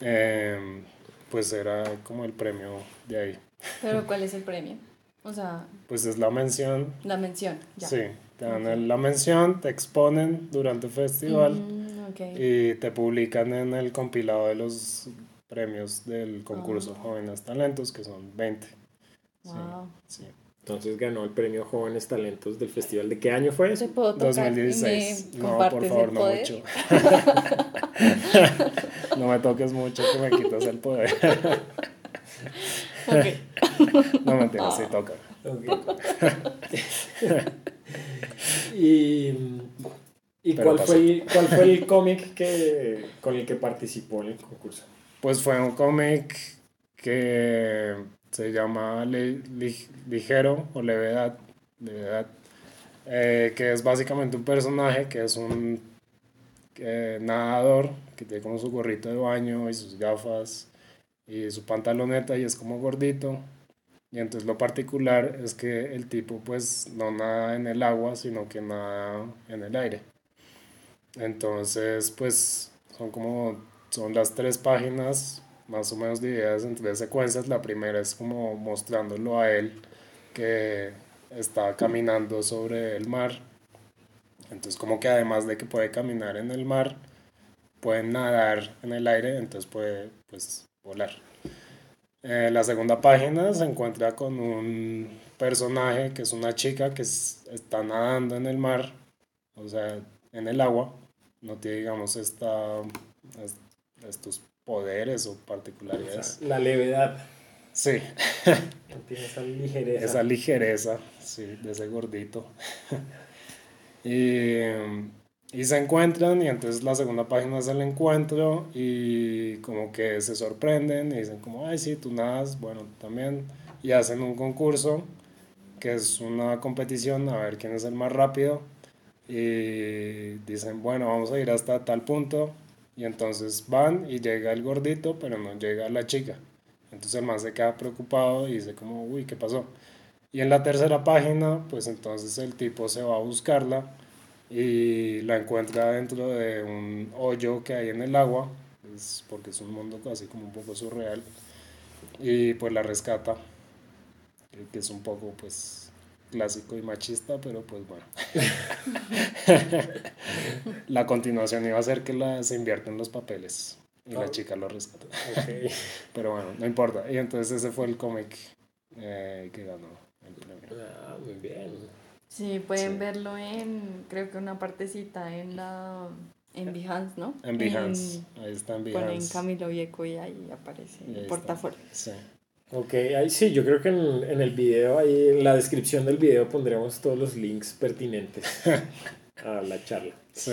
Eh, pues era como el premio de ahí. Pero ¿cuál es el premio? O sea, Pues es la mención la mención. Ya. Sí, te dan la mención, te exponen durante el festival Mm, y te publican en el compilado de los premios del concurso Ah. Jóvenes Talentos, que son 20. Sí, Wow. sí. Entonces ganó el premio Jóvenes Talentos del festival. ¿De qué año fue eso? ¿Te puedo tocar 2016. y me No, por favor, el no poder? mucho. no me toques mucho que me quitas el poder. Ok. No mentiras, sí toca. Ok. y ¿y Pero cuál, pasó. fue el, cuál fue el cómic que, con el que participó en el concurso? Pues fue un cómic que se llama Li- Li- Ligero o Levedad, Levedad eh, que es básicamente un personaje que es un eh, nadador que tiene como su gorrito de baño y sus gafas y su pantaloneta y es como gordito. Y entonces lo particular es que el tipo pues no nada en el agua, sino que nada en el aire. Entonces pues son como, son las tres páginas más o menos divididas en tres secuencias. La primera es como mostrándolo a él que está caminando sobre el mar. Entonces como que además de que puede caminar en el mar, puede nadar en el aire, entonces puede pues volar. Eh, la segunda página se encuentra con un personaje que es una chica que es- está nadando en el mar, o sea, en el agua, no tiene, digamos, esta, es- estos poderes o particularidades. La levedad. Sí, tiene esa ligereza. esa ligereza, sí, de ese gordito. y, y se encuentran y entonces la segunda página es el encuentro y como que se sorprenden y dicen como, ay, sí, tú nadas, bueno, también. Y hacen un concurso que es una competición a ver quién es el más rápido. Y dicen, bueno, vamos a ir hasta tal punto. Y entonces van y llega el gordito, pero no llega la chica. Entonces el man se queda preocupado y dice como, uy, ¿qué pasó? Y en la tercera página, pues entonces el tipo se va a buscarla y la encuentra dentro de un hoyo que hay en el agua, porque es un mundo casi como un poco surreal, y pues la rescata, que es un poco pues clásico y machista, pero pues bueno. la continuación iba a ser que la, se invierten los papeles y la chica lo rescata. pero bueno, no importa. Y entonces ese fue el cómic eh, que ganó el premio. Ah, muy bien. Sí, pueden verlo en, creo que una partecita en la, en Behance, ¿no? En Behance, ahí está en Behance. Ponen Camilo Vieco y ahí aparece el portafolio. Sí. Ok, ahí sí, yo creo que en, en, el video, ahí en la descripción del video pondremos todos los links pertinentes a la charla. Sí.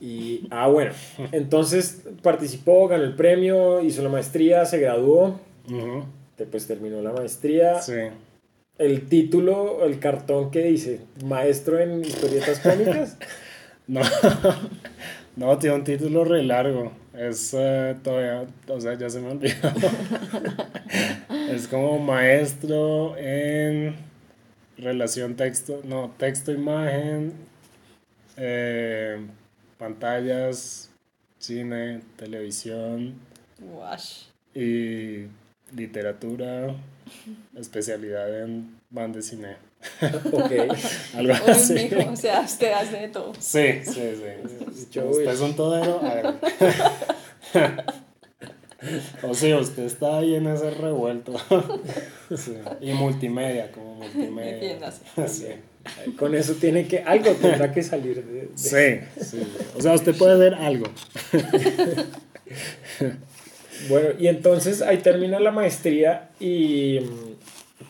Y, ah, bueno, entonces participó, ganó el premio, hizo la maestría, se graduó, después terminó la maestría. Sí el título, el cartón que dice, maestro en historietas cómicas. no, no, tiene un título re largo. Es eh, todavía, o sea, ya se me olvidó. es como maestro en relación texto, no, texto, imagen, eh, pantallas, cine, televisión. Y literatura, especialidad en banda de cine. ok. Algo así. o sea, usted hace de todo. Sí, sí, sí. usted es un todero. o sea, usted está ahí en ese revuelto. Y multimedia, como multimedia. Sí. Con eso tiene que, algo tendrá que salir de, Sí, sí. O sea, usted puede ver algo. Bueno, y entonces ahí termina la maestría y...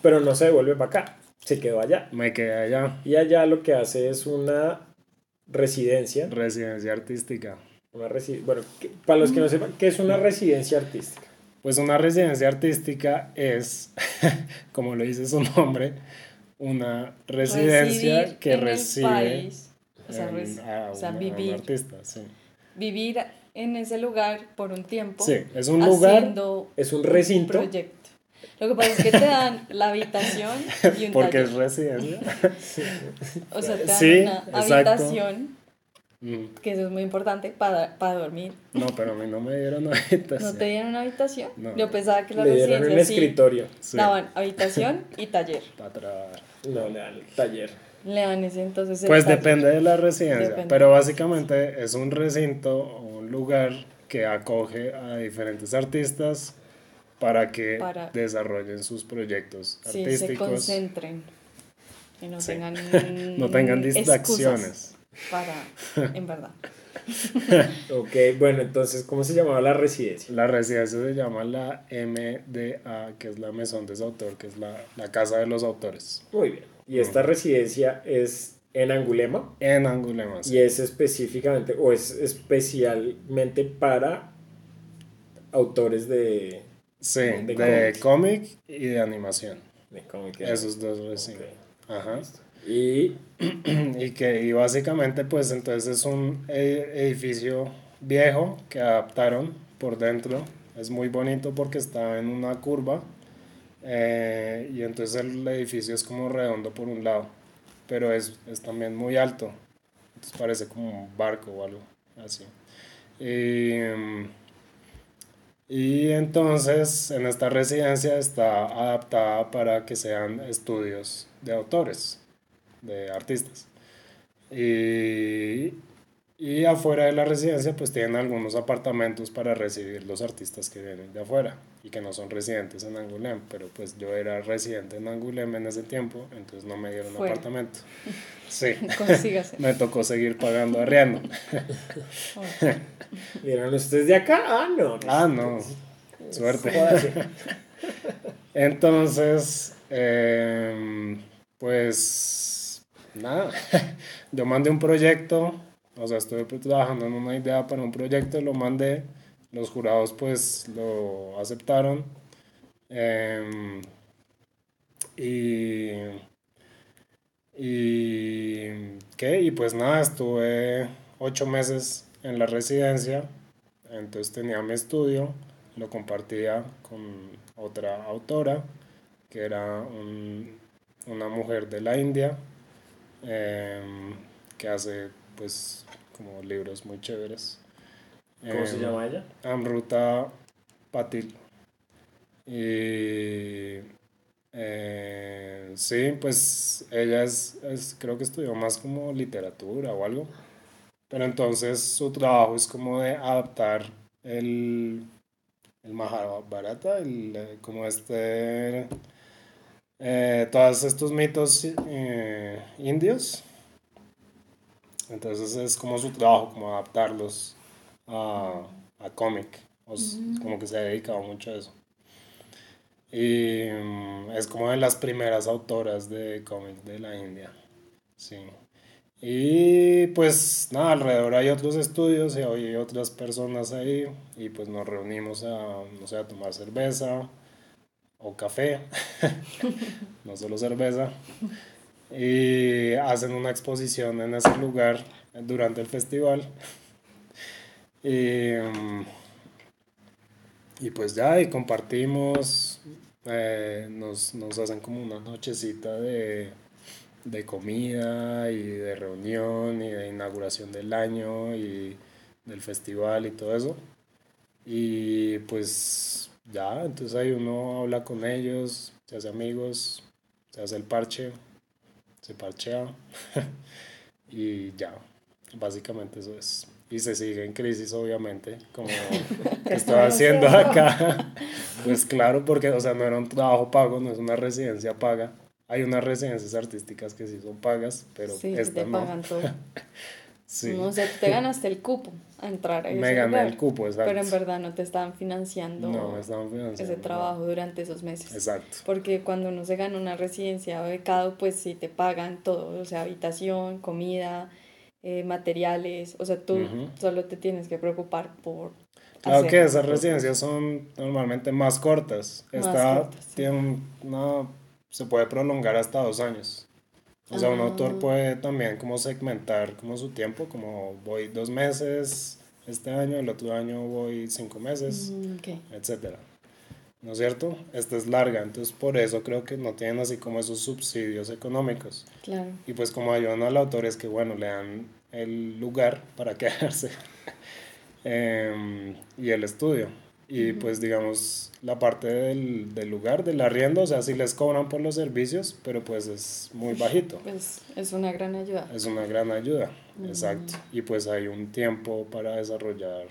Pero no se devuelve para acá, se quedó allá. Me quedé allá. Y allá lo que hace es una residencia. Residencia artística. Una bueno, para los que no sepan, ¿qué es una residencia artística? Pues una residencia artística es, como lo dice su nombre, una residencia que recibe o sea, o sea, vivir, artista, sí. vivir en ese lugar por un tiempo. Sí, es un lugar, es un recinto. proyecto. Lo que pasa es que te dan la habitación y un Porque es residencia. o sea, te dan una habitación, mm. que eso es muy importante, para, para dormir. No, pero a mí no me dieron habitación. ¿No te dieron una habitación? Yo pensaba que la le dieron un escritorio. daban habitación y taller. Para No, le dan taller. Le dan ese entonces. Pues depende de la residencia, pero básicamente es un recinto, un lugar que acoge a diferentes artistas para que desarrollen sus proyectos sí, artísticos. se concentren y no tengan no tengan distracciones. Para, en verdad. ok, bueno, entonces, ¿cómo se llamaba la residencia? La residencia se llama la MDA, que es la Maison des Auteurs, que es la, la Casa de los Autores. Muy bien. Y esta residencia es en Angulema. En Angulema, sí. Y es específicamente, o es especialmente para autores de... Sí, de, cómic y de animación. De cómic. Esos dos recién. Ajá. Y... y que y básicamente pues entonces es un e, edificio viejo que adaptaron por dentro. Es muy bonito porque está en una curva eh, y entonces el edificio es como redondo por un lado, pero es, es también muy alto. Entonces parece como un barco o algo así. Y, y entonces en esta residencia está adaptada para que sean estudios de autores, de artistas. Y, y afuera de la residencia pues tienen algunos apartamentos para recibir los artistas que vienen de afuera y que no son residentes en Angulem, pero pues yo era residente en Angulem en ese tiempo, entonces no me dieron apartamento. Sí, me tocó seguir pagando arriendo. ¿Vieron ustedes de acá? Ah, no. Ah, no. Suerte. Entonces, em, pues nada, yo mandé un proyecto o sea, estuve trabajando en una idea para un proyecto, lo mandé, los jurados pues lo aceptaron. Em, y, y, ¿qué? y pues nada, estuve ocho meses en la residencia, entonces tenía mi estudio, lo compartía con otra autora, que era una mujer de la India. Eh, que hace pues como libros muy chéveres. ¿Cómo se Em, llama ella? Amruta Patil. Y eh, sí, pues ella es, es- creo que estudió más como literatura o algo. Pero entonces su trabajo es como de adaptar el, el Mahabharata, el, eh, como este, eh, todos estos mitos eh, indios. Entonces es como su trabajo, como adaptarlos a, a cómic. O s- como que se ha dedicado mucho a eso. Y mm, es como de las primeras autoras de cómic de la India. Sí. Y pues nada, alrededor hay otros estudios y hay otras personas ahí. Y pues nos reunimos a, no sé, a tomar cerveza o café. no solo cerveza. Y hacen una exposición en ese lugar durante el festival. Y, mm, y pues ya, y compartimos, eh, nos, nos hacen como una nochecita de, de comida y de reunión y de inauguración del año y del festival y todo eso. Y pues ya, entonces ahí uno habla con ellos, se hace amigos, se hace el parche, se parchea y ya, básicamente eso es. Y se sigue en crisis, obviamente, como estoy haciendo acá. Pues claro, porque, o sea, no era un trabajo pago, no es una residencia paga. Hay unas residencias artísticas que sí son pagas, pero Sí, esta te no. pagan todo. Sí, No, o sea, tú te ganaste el cupo a entrar a ese me gané lugar, el cupo, exacto. Pero en verdad no te estaban financiando No, estaban financiando. ese no. trabajo durante esos meses. Exacto. Porque cuando uno se gana una residencia becado, pues sí te pagan todo, o sea, habitación, comida, eh, materiales, o sea, tú solo te tienes que preocupar por... Claro hacer que esas residencias son normalmente más cortas. Más Esta cortas, tiene un- una, se puede prolongar hasta dos años. O sea, un Ah. autor puede también como segmentar como su tiempo, como voy dos meses este año, el otro año voy cinco meses, Mm, etcétera. ¿No es cierto? Esta es larga, entonces por eso creo que no tienen así como esos subsidios económicos. Claro. Y pues como ayudan al autor es que, bueno, le dan el lugar para quedarse em, y el estudio. Y pues digamos, la parte del, del lugar, del arriendo, o sea, sí les cobran por los servicios, pero pues es muy bajito. Pues es una gran ayuda. Es una gran ayuda, exacto. Y pues hay un tiempo para desarrollar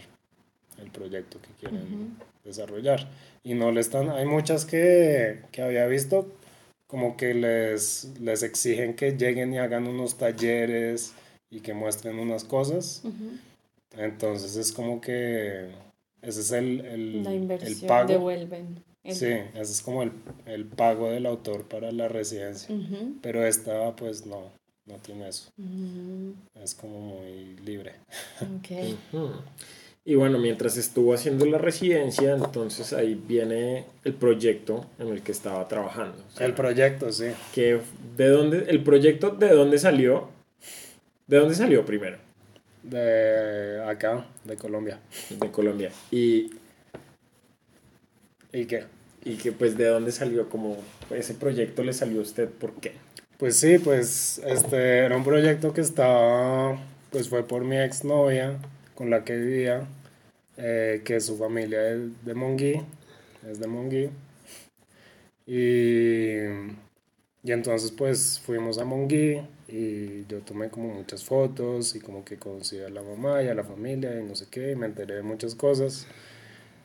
el proyecto que quieren desarrollar. Y no le están, hay muchas que, que había visto como que les, les exigen que lleguen y hagan unos talleres y que muestren unas cosas. Ujú. Entonces es como que ese es el, el, La el inversión pago. devuelven. el- Sí, ese es como el, el pago del autor para la residencia. Ujú. Pero esta pues no, no tiene eso. Mm, Es como muy libre. ok. Y bueno, mientras estuvo haciendo la residencia, entonces ahí viene el proyecto en el que estaba trabajando. O sea, El proyecto, sí. que de dónde, el proyecto de dónde salió, de dónde salió primero, De acá, de Colombia. de Colombia. Y, ¿Y qué? y que pues de dónde salió, como ese proyecto le salió a usted, ¿por qué? Pues sí, pues este era un proyecto que estaba, pues fue por mi exnovia con la que vivía, eh, que su familia es de Monguí, es de Monguí. Y, y entonces pues fuimos a Monguí y yo tomé como muchas fotos y como que conocí a la mamá y a la familia y no sé qué, y me enteré de muchas cosas.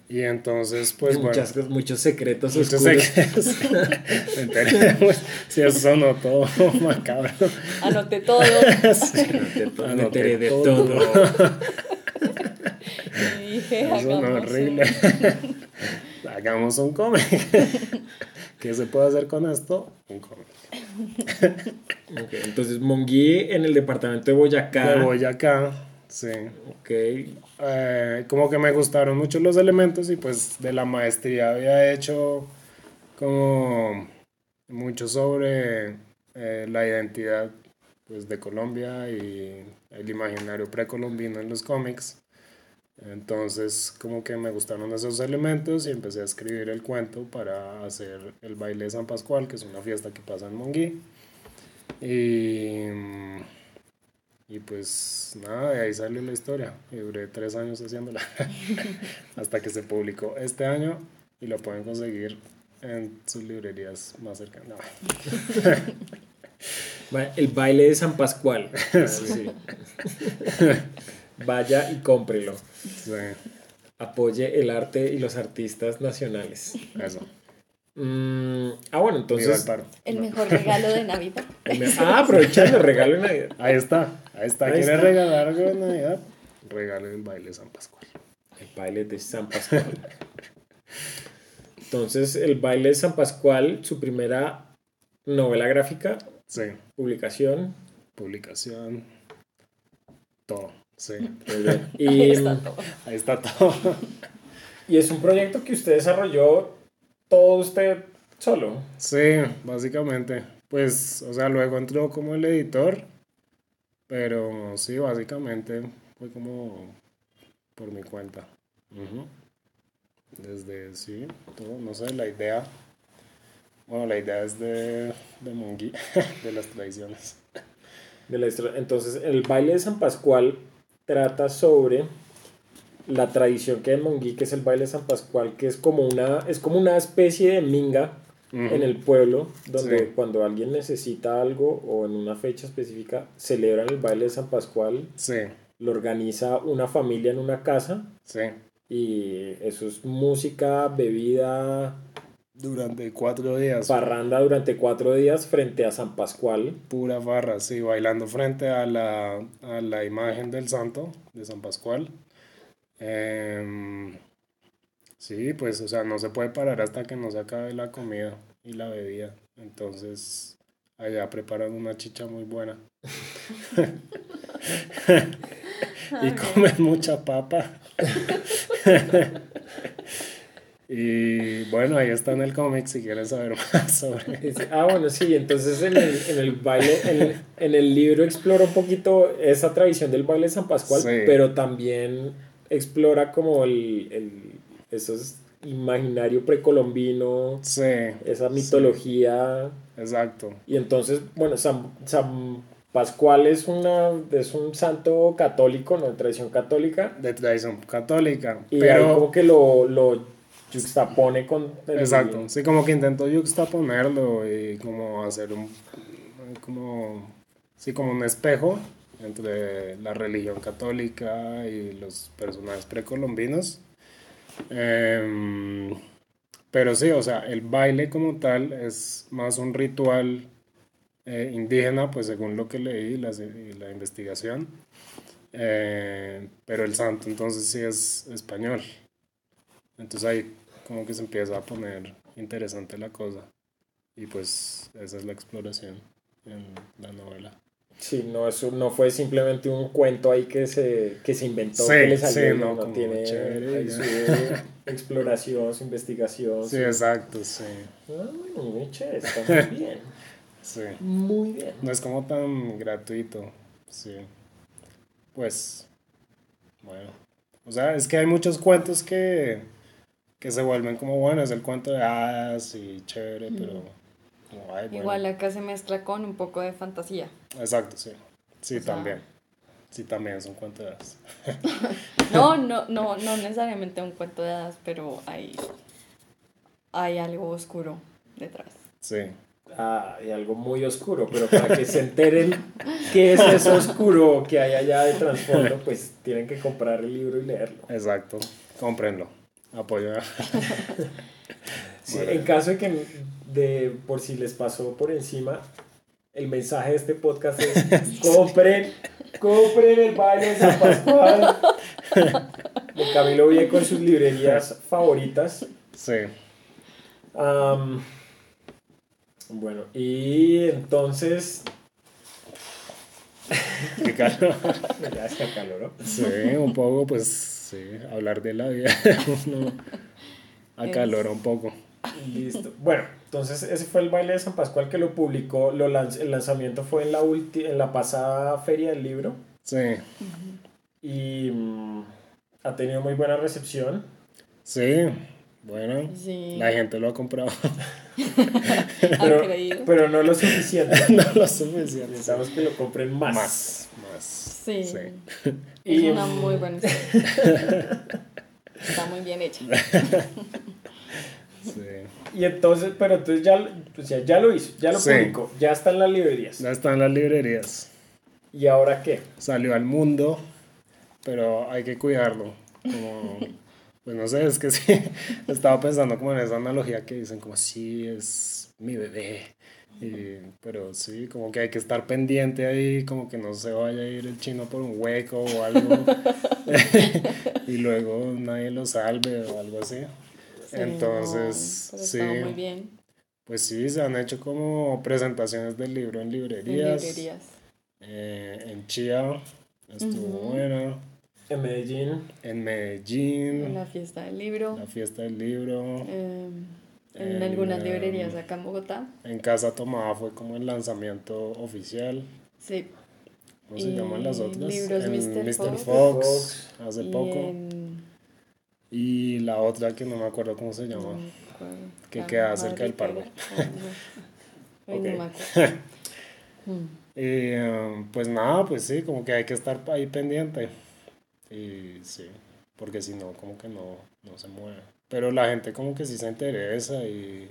Y entonces pues bueno. Muchas, muchos secretos Muchos oscuros. secretos. Me enteré, pues, sí, eso sonó todo macabro. Anoté todo De todo, me Anoté enteré de todo. todo. Dije, Eso hagamos no un- horrible. Hagamos un cómic. ¿Qué se puede hacer con esto? Un cómic. Entonces, Monguí en el departamento de Boyacá. De Boyacá, sí. Ok, Eh, como que me gustaron mucho los elementos y pues de la maestría había hecho como mucho sobre eh, la identidad pues de Colombia y el imaginario precolombino en los cómics. Entonces como que me gustaron esos elementos y empecé a escribir el cuento para hacer el baile de San Pascual, que es una fiesta que pasa en Monguí. Y, Y pues nada, de ahí salió la historia. Y duré tres años haciéndola. Hasta que se publicó este año y lo pueden conseguir en sus librerías más cercanas. El baile de San Pascual. Sí. Vaya y cómprelo. Sí. Apoye el arte y los artistas nacionales. Eso. Mm, ah, bueno, entonces. El mejor regalo de Navidad. ah, aprovechando el regalo de Navidad. Ahí está, ahí está. ¿Quieres regalar algo de Navidad? Regale el baile de San Pascual. El baile de San Pascual. entonces, el baile de San Pascual, su primera novela gráfica. Sí. Publicación. Publicación. Todo. Sí. Y, ahí está todo. Ahí está todo. Y es un proyecto que usted desarrolló todo usted solo. Sí, básicamente. Pues, o sea, luego entró como el editor, pero sí, básicamente fue como por mi cuenta. Desde, sí, todo, no sé, la idea. Bueno, la idea es de, de de las tradiciones. De la, entonces, el baile de San Pascual trata sobre la tradición que hay en Monguí, que es el baile de San Pascual, que es como una, es como una especie de minga en el pueblo, donde cuando alguien necesita algo o en una fecha específica celebran el baile de San Pascual. Sí. Lo organiza una familia en una casa. Sí. Y eso es música, bebida. Durante cuatro días. Parranda durante cuatro días frente a San Pascual. Pura barra, sí, bailando frente a la, a la imagen del santo de San Pascual. Eh, sí, pues, o sea, no se puede parar hasta que no se acabe la comida y la bebida. Entonces, allá preparan una chicha muy buena. y comen mucha papa. y bueno, ahí está en el cómic si quieres saber más sobre Ah, bueno, sí, entonces en el, en el baile, en, en, el libro explora un poquito esa tradición del baile de San Pascual, pero también explora como el, el esos imaginario precolombino, sí, esa mitología. exacto. Y entonces, bueno, San, San Pascual es, una, es un santo católico, ¿no? De tradición católica. De tradición católica. Y pero... como que lo, lo juxtapone con... Exacto, sí, como que intentó juxtaponerlo y como hacer un... como... Sí, como un espejo entre la religión católica y los personajes precolombinos. Em, pero sí, o sea, el baile como tal es más un ritual eh, indígena, pues según lo que leí la, la investigación. Eh, pero el santo entonces sí es español. Entonces ahí como que se empieza a poner interesante la cosa. Y pues esa es la exploración en la novela. Sí, no, eso no fue simplemente un cuento ahí que se, que se inventó, que le salió, sí, no, tiene su exploración, su investigación. Sí, exacto, sí. Ah, muy chévere, está muy bien. sí. Muy bien. No es como tan gratuito, sí. Pues, bueno. O sea, es que hay muchos cuentos que, que se vuelven como, bueno, es el cuento de hadas y chévere, pero Igual acá se mezcla con un poco de fantasía. Exacto, sí. Sí, también. Sí, también es un cuento de hadas. no, no, no, no necesariamente un cuento de hadas, pero hay, hay algo oscuro detrás. Sí. Ah, hay algo muy oscuro, pero para que se enteren qué es eso oscuro que hay allá de trasfondo, pues tienen que comprar el libro y leerlo. Exacto, cómprenlo, apoyen. Sí, en caso de que de por si les pasó por encima, el mensaje de este podcast es compren, compren el baile de San Pascual de Camilo Vie con sus librerías favoritas. Sí. bueno, y entonces... Qué calor. ya está calor, ¿no? Sí, un poco, pues, sí, hablar de la vida uno acalora un poco. Listo. Bueno, entonces ese fue el baile de San Pascual que lo publicó, lo el lanzamiento fue en la, en la pasada feria del libro. Sí. Y mm, ha tenido muy buena recepción. Sí, Bueno, Sí. la gente lo ha comprado. ¿Han Pero, pero no lo suficiente. no lo suficiente. Necesitamos que lo compren más. Más, más. Sí. Sí. Es Y, una muy buena historia. Está muy bien hecha. Sí. Y entonces, pero entonces ya, pues ya, ya lo hizo, ya lo Sí. publicó, ya está en las librerías. Ya está en las librerías. ¿Y ahora qué? Salió al mundo, pero hay que cuidarlo. Como, pues no sé, es que sí. Estaba pensando como en esa analogía que dicen como, sí, es mi bebé. Y- pero sí, como que hay que estar pendiente ahí, como que no se vaya a ir el chino por un hueco o algo. y luego nadie lo salve o algo así. Sí, Entonces, no, sí. está muy bien. Pues sí, se han hecho como presentaciones del libro en En librerías. librerías. Eh, en estuvo Ujú. buena. En Medellín. En Medellín, En la fiesta del libro. la fiesta del libro. eh, en En, algunas em, librerías acá en Bogotá. En Casa Tomada fue como el lanzamiento oficial. Sí. ¿Cómo se llaman las otras? libros en Mr. Mr. Fox. Fox, hace y poco. en- Y la otra que no me acuerdo cómo se llama. no. Que Ah, queda cerca del Parque. Ok. no me acuerdo. Mm. Y um, pues nada, pues sí, como que hay que estar ahí pendiente. Y sí, porque si no, como que no, no se mueve. Pero la gente como que sí se interesa y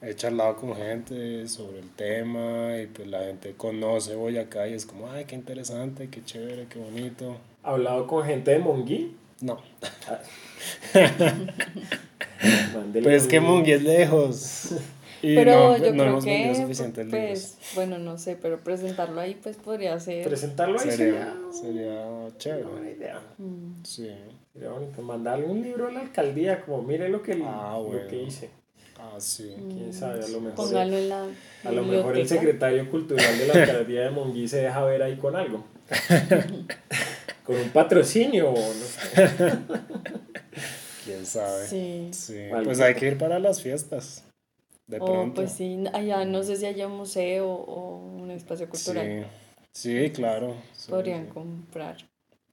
he charlado con gente sobre el tema y pues la gente conoce Boyacá y es como, ay, qué interesante, qué chévere, qué bonito. ¿Ha hablado con gente de Monguí? No, Mándele pues es que Monguí es lejos. Y Pero no, yo no creo hemos que, suficientes libros. pues, bueno, no sé, pero presentarlo ahí, pues podría ser. Presentarlo ahí Sería, sería, una chévere. buena idea. Mm. Sí. Sería bonito. Mandarle un libro a la alcaldía, como mire lo que, Ah, lo bueno. que hice. Ah, sí. Quién sabe, a lo mejor. Póngalo en la. A lo mejor el secretario cultural de la alcaldía de Monguí se deja ver ahí con algo. con un patrocinio o no sé. Quién sabe. Sí. Sí, pues hay que ir para las fiestas. De O pronto. pues sí, allá no sé si haya un museo o un espacio cultural. Sí, sí, claro. Sí, Podrían sí. comprar,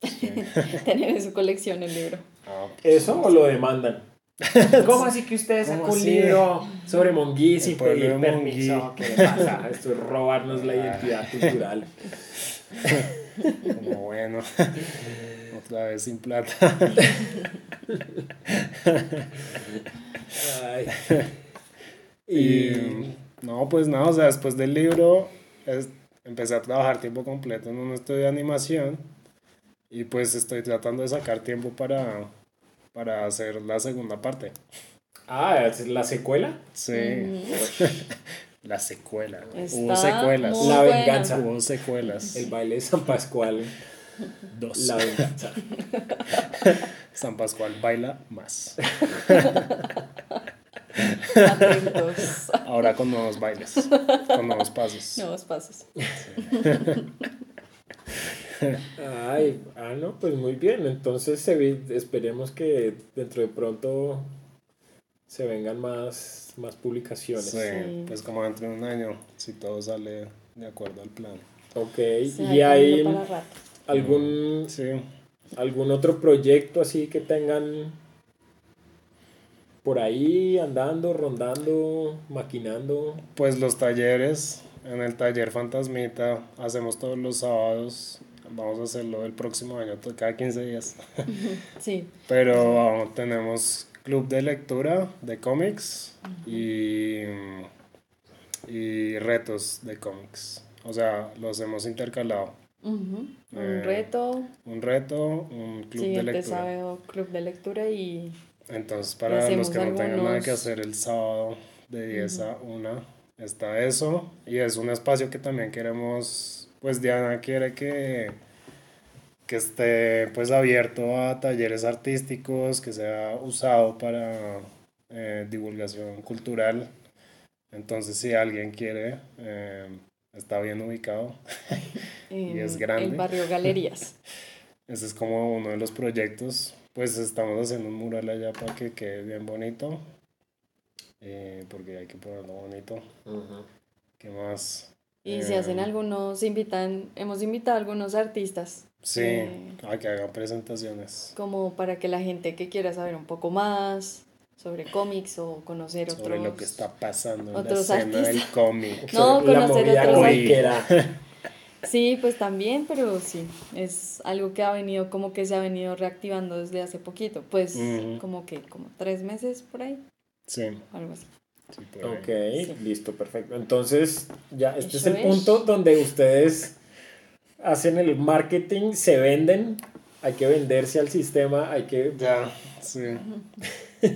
Sí. tener en su colección el libro. Ah, pues, ¿Eso o lo demandan? ¿Cómo así que usted ¿Cómo sacó un libro sobre Monguí sin pedir permiso? Monguí. ¿Qué pasa? Esto es robarnos la identidad cultural. como bueno. Otra vez sin plata. Ay. Y Y no, pues nada, o sea, después del libro es- empecé a trabajar tiempo completo en un estudio de animación y pues estoy tratando de sacar tiempo para, para hacer la segunda parte. ah, ¿es la secuela? Sí, Ujú. la secuela. Está Hubo secuelas. La buena. venganza. Hubo secuelas. El baile de San Pascual. Dos. La venganza. San Pascual baila más. Atentos. Ahora con nuevos bailes, con nuevos pasos. Nuevos pasos. Ay, ah, no, pues muy bien. Entonces se vi- esperemos que dentro de pronto se vengan más, más publicaciones. Sí, Sí. pues como dentro de un año, si todo sale de acuerdo al plan. Ok, Sí, y hay algún, Sí, algún otro proyecto así que tengan por ahí andando, rondando, maquinando. pues los talleres, en el taller Fantasmita, hacemos todos los sábados. Vamos a hacerlo el próximo año, cada 15 días. Sí. Pero tenemos club de lectura de cómics y, y retos de cómics. O sea, los hemos intercalado. Un Eh, reto. Un reto, un club de lectura. sábado, club de lectura y Entonces, para los que no tengan nada que hacer el sábado de 10 a 1, está eso. Y es un espacio que también queremos, pues Diana quiere que, que esté pues abierto a talleres artísticos, que sea usado para eh, divulgación cultural. Entonces, si alguien quiere, eh, está bien ubicado. en es grande. el barrio Galerías. Ese es como uno de los proyectos. Pues estamos haciendo un mural allá para que quede bien bonito. eh, porque hay que ponerlo bonito. ¿Qué más? Y se Eh, hacen algunos, invitan, hemos invitado a algunos artistas Sí, Eh. a que hagan presentaciones. como para que la gente que quiera saber un poco más sobre cómics o conocer otros. Sobre lo que está pasando en la escena del cómic. No, conocer otros. Sí, pues también, pero sí, es algo que ha venido, como que se ha venido reactivando desde hace poquito, pues como que, como tres meses por ahí, Sí, algo así. sí. Ok, Sí. listo, perfecto. Entonces, ya, este es el es. punto donde ustedes hacen el marketing, se venden, hay que venderse al sistema, hay que... Ya, sí.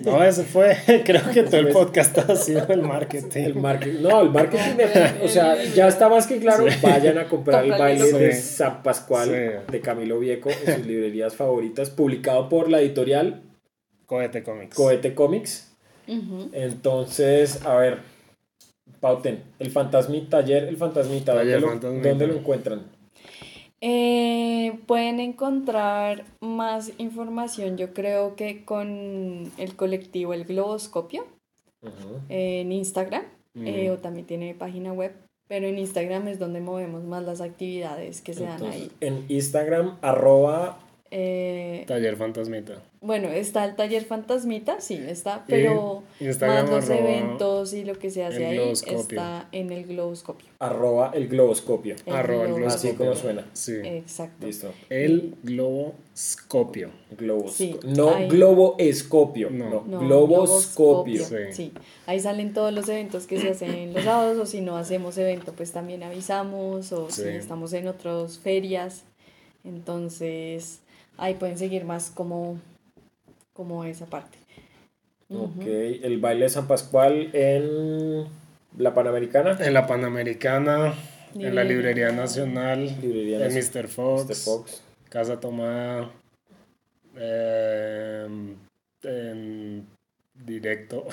No, ese fue, creo que todo el podcast ha sido el marketing. El marketing, no, el marketing, de- o sea, ya está más que claro, vayan a comprar el baile de. San Pascual Sí. de Camilo Vieco en sus librerías favoritas, publicado por la editorial Cohete Comics. Cohete Comics. Entonces, a ver, pauten, el fantasmita, taller, el fantasmita, ¿dónde, Taller lo, Fantasmita. dónde lo encuentran? Eh, pueden encontrar más información, yo creo que con el colectivo El Globoscopio en Instagram, eh, o también tiene página web, pero en Instagram es donde movemos más las actividades que se dan ahí. En Instagram, arroba, Eh, Taller Fantasmita. Bueno, está el taller fantasmita, sí, está, pero Y Instagram más los eventos y lo que se hace el ahí globoscopio. está en el globoscopio. arroba el globoscopio. El Arroba el globoscopio. Así como suena. Sí. Exacto. Listo. El globoscopio. Globos. Sí, no ahí- globoescopio, no, No. Globoscopio. globoscopio, Sí. Sí, ahí salen todos los eventos que se hacen los sábados o si no hacemos evento, pues también avisamos o si estamos en otras ferias. Entonces, ahí pueden seguir más como, como esa parte. Ok, el baile de San Pascual en la Panamericana. En la Panamericana, en la Librería. Nacional, Librería en Nacional. Mr. Fox, Mr. Fox. Casa Tomada, eh, en directo.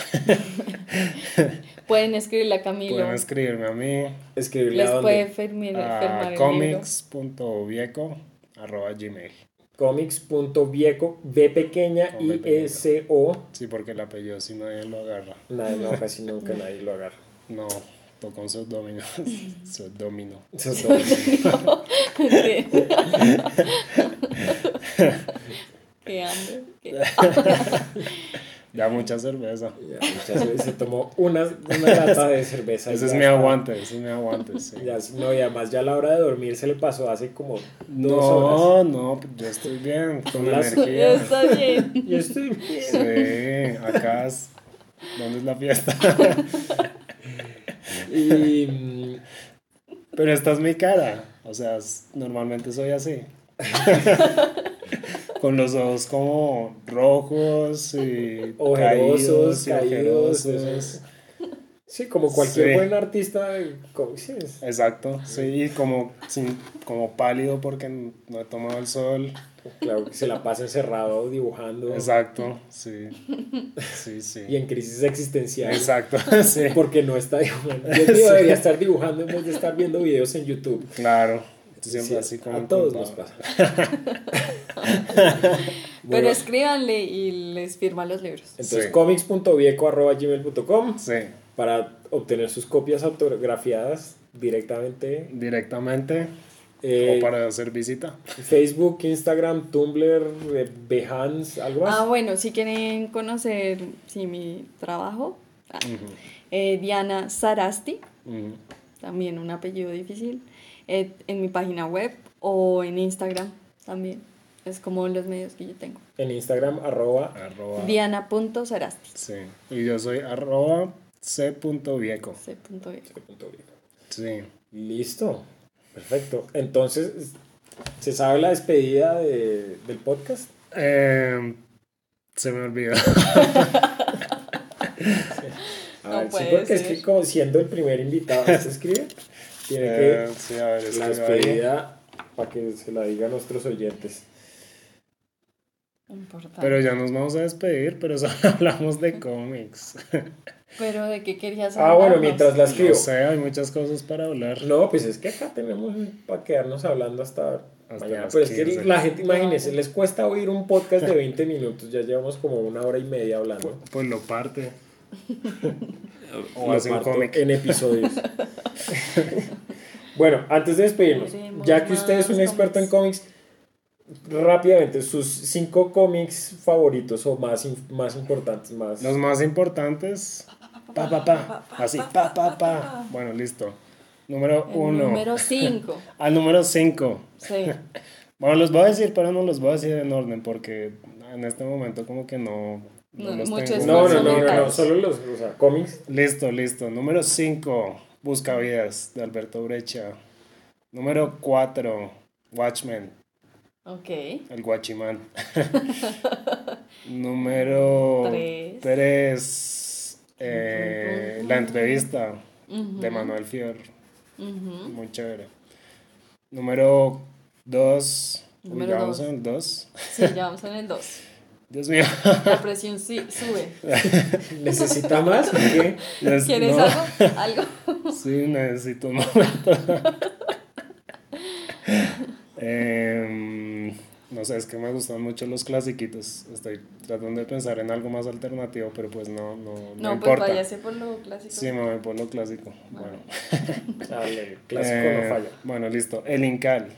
Pueden escribirle a Camilo. Pueden escribirme a mí Escribirle Les a puede firmar, a firmar el libro. comics.vieco arroba gmail. Comics.vieco, B pequeña, pequeña. S O. Sí, porque el apellido si nadie lo agarra. Nada, no, casi nunca nadie lo agarra. No, un seudómino. seudómino. Eso es todo. Qué hambre. qué- Ya mucha cerveza. Ya, se tomó una, una lata de cerveza. Ese es mi aguante, ese es mi aguante, sí. Ya, no, y además ya la hora de dormir se le pasó hace como dos No, horas. no, yo estoy bien, con Las- energía. Está bien. Yo estoy bien. Sí, acá es. ¿Dónde es la fiesta? Y mm, Pero esta es mi cara. O sea, es- normalmente soy así. Con los ojos como rojos y ojerosos, caídos y caídos. ojerosos. Sí, como cualquier Sí. buen artista sí, es- Exacto, sí, y como, sin, como pálido porque no he tomado el sol. Claro que se la pasa encerrado dibujando Exacto, sí. Sí, sí. y en crisis existencial. Exacto, sí. Porque no está dibujando. Yo tío, debería estar dibujando en vez de estar viendo videos en YouTube. Claro. Siempre Sí, así como a todos nos pasa. Pero escríbanle y les firma los libros. entonces, Sí. comics.vieco.gmail.com Sí, para obtener sus copias autografiadas directamente. directamente Eh, o para hacer visita. Facebook, Instagram, Tumblr, eh, Behance, algo más. Ah, bueno, si quieren conocer sí, mi trabajo, ah, eh, Diana Sarasti, también un apellido difícil, en mi página web o en Instagram también. Es como los medios que yo tengo. En Instagram, arroba. Arroba. Diana.sarasti. Sí. Y yo soy arroba c.vieco. C punto B. Sí. Listo. Perfecto. Entonces, ¿se sabe la despedida de- del podcast? Eh, se me olvidó. A No ver, sí, porque es ser. que como siendo el primer invitado que se escribe, tiene Eh, que sí, a ver, la despedida para que se la diga a nuestros oyentes. Importante. Pero ya nos vamos a despedir, pero solo hablamos de cómics. Pero de qué querías Ah, bueno, mientras la escribo. No sé, hay muchas cosas para hablar. No, pues es que acá tenemos para quedarnos hablando hasta, Hasta mañana. las Pero es que 15. la gente, imagínense, les cuesta oír un podcast de 20 minutos. Ya llevamos como una hora y media hablando. Pues lo parte. O cómic. en episodios. bueno, antes de despedirnos, ya que usted es un experto en cómics, rápidamente, sus cinco cómics favoritos o más, más importantes, más... Los más importantes. Pa, pa, pa. Así, pa, pa, pa. Bueno, listo. Número El uno. número 5. Al número 5. Sí. Bueno, los voy a decir, pero no los voy a decir en orden porque en este momento como que no, no No, mucho. No, no, no, solo los, o sea, cómics. Listo, listo. Número 5, Buscavidas, de Alberto Brecha. Número 4, Watchmen, Ok. el Guachimán. Número Tres. 3, La entrevista Ujú, de Manuel Fior. ujú. Muy chévere. Número 2, Número vamos dos. en el 2. Sí, ya vamos en el 2. Dios mío. La presión sí sube. ¿Necesita más? ¿Qué? Les- ¿Quieres no. algo? ¿Algo? Sí, necesito un momento. Em, no sé, es que me gustan mucho los clasiquitos. Estoy tratando de pensar en algo más alternativo, pero pues no, no, no, No, pues importa. váyase por lo clásico. Sí, me voy por lo clásico. Bueno, Dale, clásico Eh, no falla. Bueno, listo. El Incal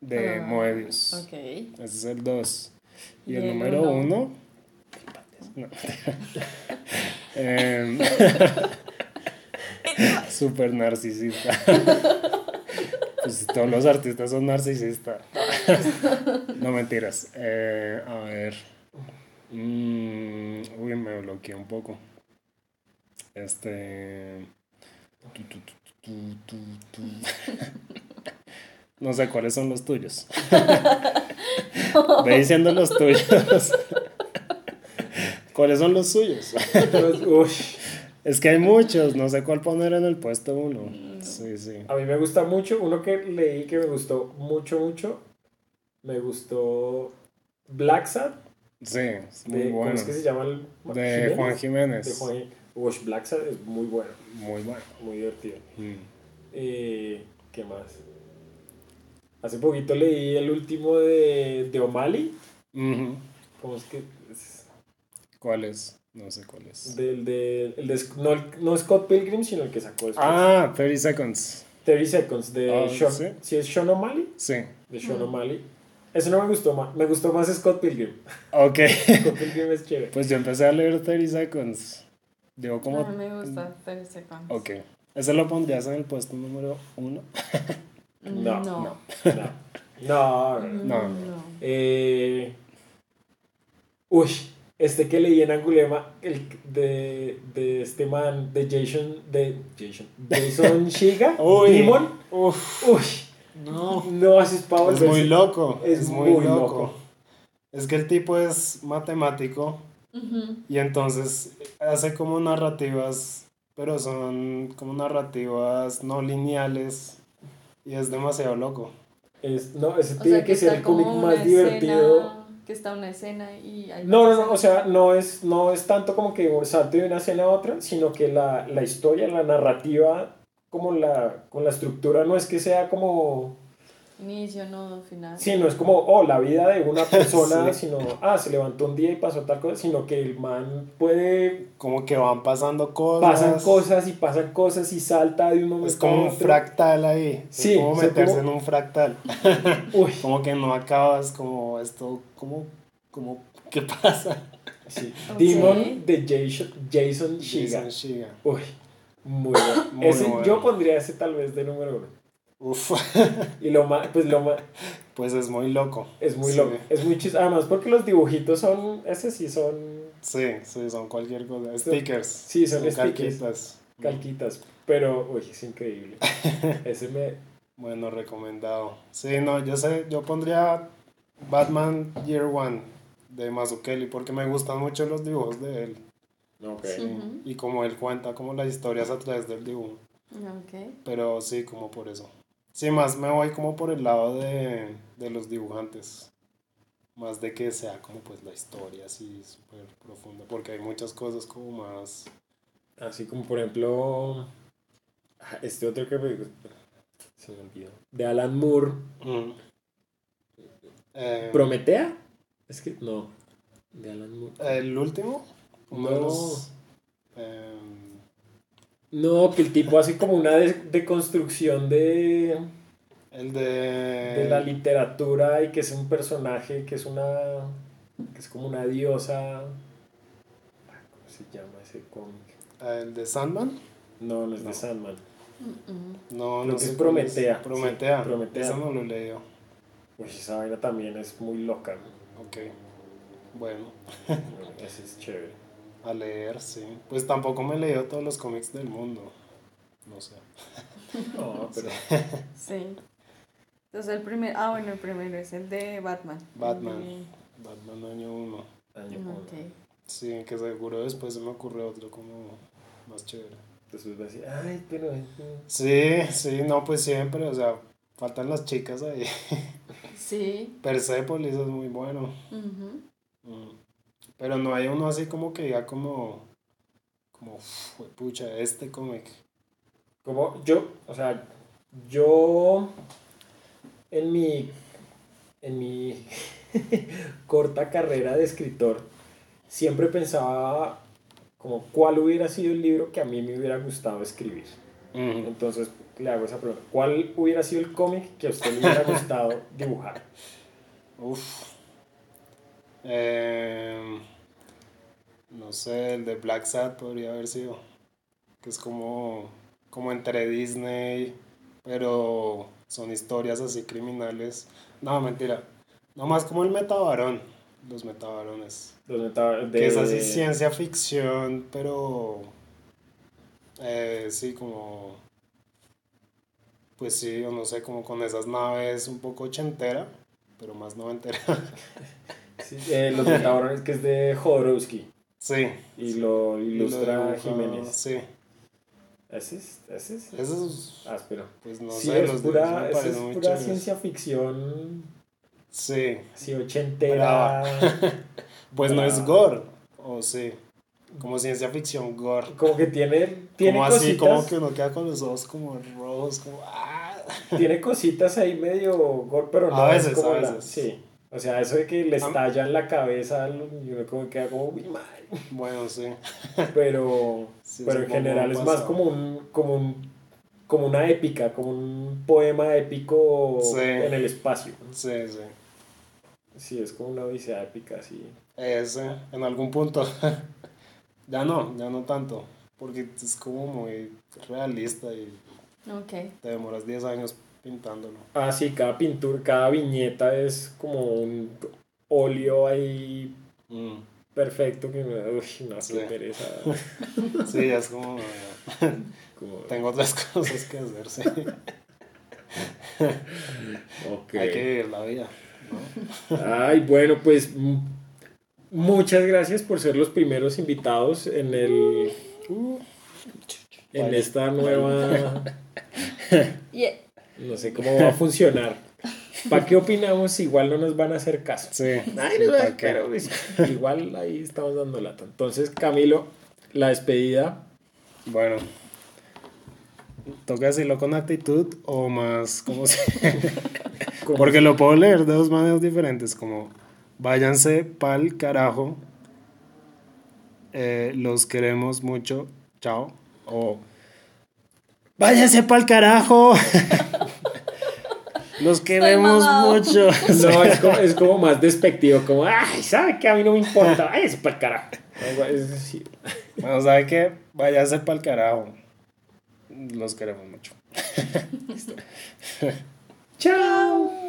de Ah, Moebius. Ok. Ese es el 2. Y, Y el, el número uno. 1. Em, Súper narcisista. pues todos los artistas son narcisistas. no mentiras. Eh, a ver. Mm, uy, me bloqueé un poco. Este. tu, tu, tu. No sé cuáles son los tuyos. Ve diciendo los tuyos. ¿Cuáles son los suyos? Uy, Es que hay muchos, no sé cuál poner en el puesto uno. Sí, sí. a mí me gusta mucho, uno que leí que me gustó mucho, mucho, me gustó Black Sad, Sí, es muy de, ¿cómo bueno. es que se llama? el- De Juan De Jiménez. Juan Uy, Black Sad es muy bueno, Muy bueno. muy divertido. Mm. Eh, ¿Qué más? Hace poquito leí el último de, de O'Malley. Ujú. ¿Cómo es que? es? ¿Cuál es? No sé cuál es. Del de, el de, no, no Scott Pilgrim, sino el que sacó después. Ah, 30 Seconds. 30 Seconds de Ah, Sean, ¿sí? ¿sí es Sean O'Malley? Sí. De Sean O'Malley. Ese no me gustó más. Me gustó más Scott Pilgrim. Ok. Scott Pilgrim es chévere. Pues yo empecé a leer 30 Seconds. Digo, como. A mí me gusta 30 seconds. Ok. ¿Ese lo pondrías en el puesto número uno? No, No. no. No, no. No. No. Eh, uy, este que leí en Angulema, el de, de este man, de Jason, de Jason, Jason Shiga, Uy. Demon. Uf. Uy, No. no haces pavo. Es muy loco. Es Es, muy, muy loco. loco. Es que el tipo es matemático y entonces hace como narrativas, pero son como narrativas no lineales y es demasiado loco. Es, no, ese O tiene sea, que ser el cómic más divertido. escena- que está una escena y hay No, no, no, o sea, no es, no es tanto como que salte de una escena a otra, sino que la, la historia, la narrativa, como la, con la estructura, no es que sea como, Inicio, no, final. sí, no es como, oh, la vida de una persona, Sí. sino, ah, se levantó un día y pasó tal cosa, sino que el man puede, Como que van pasando cosas. pasan cosas y pasan cosas y salta de un momento Es como a un fractal ahí. Sí, Es como meterse como- en un fractal. Uy, Como que no acabas como esto, como, como, ¿qué pasa? sí. Demon de Jason, Jason Shiga. Jason Shiga. Uy, muy bueno. Muy ese, bueno. Yo pondría ese tal vez de número uno. Uf, Y lo más, pues lo más, pues es muy loco. es muy Sí. loco, es muy chistoso. Además, porque los dibujitos son, ese sí son Sí, sí, son cualquier cosa. Stickers. Sí, son stickers. calquitas. calquitas, pero, uy, es increíble. Ese me, Bueno, recomendado. Sí, no, yo sé, yo pondría Batman Year One de Mazukeli porque me gustan mucho los dibujos de él. ok. Sí, Ujú. Y como él cuenta como las historias a través del dibujo. Ok. Pero sí, como por eso. Sí, más me voy como por el lado de, de los dibujantes. Más de que sea como pues la historia así súper profunda. Porque hay muchas cosas como más... Así como, por ejemplo, ah, este otro que me se me olvidó. De Alan Moore, Mm. Eh, ¿Prometea? Es que, no, de Alan Moore. el último. uno de No. los, em, No, que el tipo hace como una de- deconstrucción de, El de... de la literatura y que es un personaje que es una que es como una diosa ¿cómo se llama ese cómic? Ah, ¿El de Sandman? no no es No. de Sandman No, Creo no que sé es Prometea. Prometea. Sí, Prometea. Esa no lo he leído. Uy, esa vaina también es muy loca Ok. Bueno, ese es chévere a leer, sí. Pues tampoco me he leído todos los cómics del mundo. No sé. no pero Sí. Entonces el primer, ah bueno, el primero es el de Batman. Batman. Batman año 1. año de- uno. ok. Sí, que seguro después se me ocurre otro como más chévere. entonces va a decir ay pero Sí, sí, no, pues siempre, o sea, faltan las chicas ahí. Sí. Persepolis es muy bueno. Mm. Pero no hay uno así como que ya como, como, "Uf, pucha, este cómic. Como yo, o sea, yo en mi, en mi corta carrera de escritor siempre pensaba como cuál hubiera sido el libro que a mí me hubiera gustado escribir. Entonces le hago esa pregunta, ¿cuál hubiera sido el cómic que a usted le hubiera gustado dibujar? Uf. Em, no sé, el de Black Sat podría haber sido. Que es como, como entre Disney, pero son historias así criminales. No, mentira. No más como el metabarón. Los metabarones. Los meta- de- Que es así ciencia ficción, pero... eh, sí, como... Pues sí, o no sé, como con esas naves un poco ochentera, pero más noventera. sí, eh, los metabarones que es de Jodorowsky Sí. y lo y lo ilustra dibuja- Jiménez. Sí. Ese es, ese es Eso es, áspero. pues no sí, sé, es los pura, es pura ciencia ficción, Sí. así ochentera. Pues no es Ah. gore, o sí. Como ciencia ficción gore. Como que tiene, tiene como así, cositas, como que uno queda con los ojos como rojos, como... ¡ah! tiene cositas ahí medio gore, pero no A es veces, como a la- veces. sí. O sea, eso de que le estallan la cabeza y uno como queda como, "Uy, madre". Bueno, sí. pero, Sí, pero en general es más como un, como un, como una épica, como un poema épico Sí. en el espacio. Sí, sí. Sí, es como una odisea épica, así. Ese, en algún punto. ya no, ya no tanto. Porque es como muy realista y Ok. te demoras 10 años pintándolo. Ah, sí, cada pintura, cada viñeta es como un óleo ahí Mm. perfecto que me uy, no, Sí. pereza. Sí, es como. Como, tengo otras cosas que hacer, sí. ok. Hay que vivir la vida. ¿no? Ay, bueno, pues muchas gracias por ser los primeros invitados en el en Vale. esta nueva Y, eh, no sé cómo va a funcionar. ¿Para qué opinamos? Igual no nos van a hacer caso. Sí. Ay, no, pues, igual ahí estamos dando lata. Entonces, Camilo, la despedida. Bueno. ¿Toca decirlo con actitud o más como se... Porque lo puedo leer de dos maneras diferentes, como váyanse pa'l carajo, eh, los queremos mucho, chao, o váyanse pa'l carajo, los queremos mucho. No, es como, es como más despectivo, como, ay, ¿sabe que A mí no me importa. Ay, es para el carajo. Bueno, ¿sabe qué? Váyanse pa'l carajo, los queremos mucho. Chao.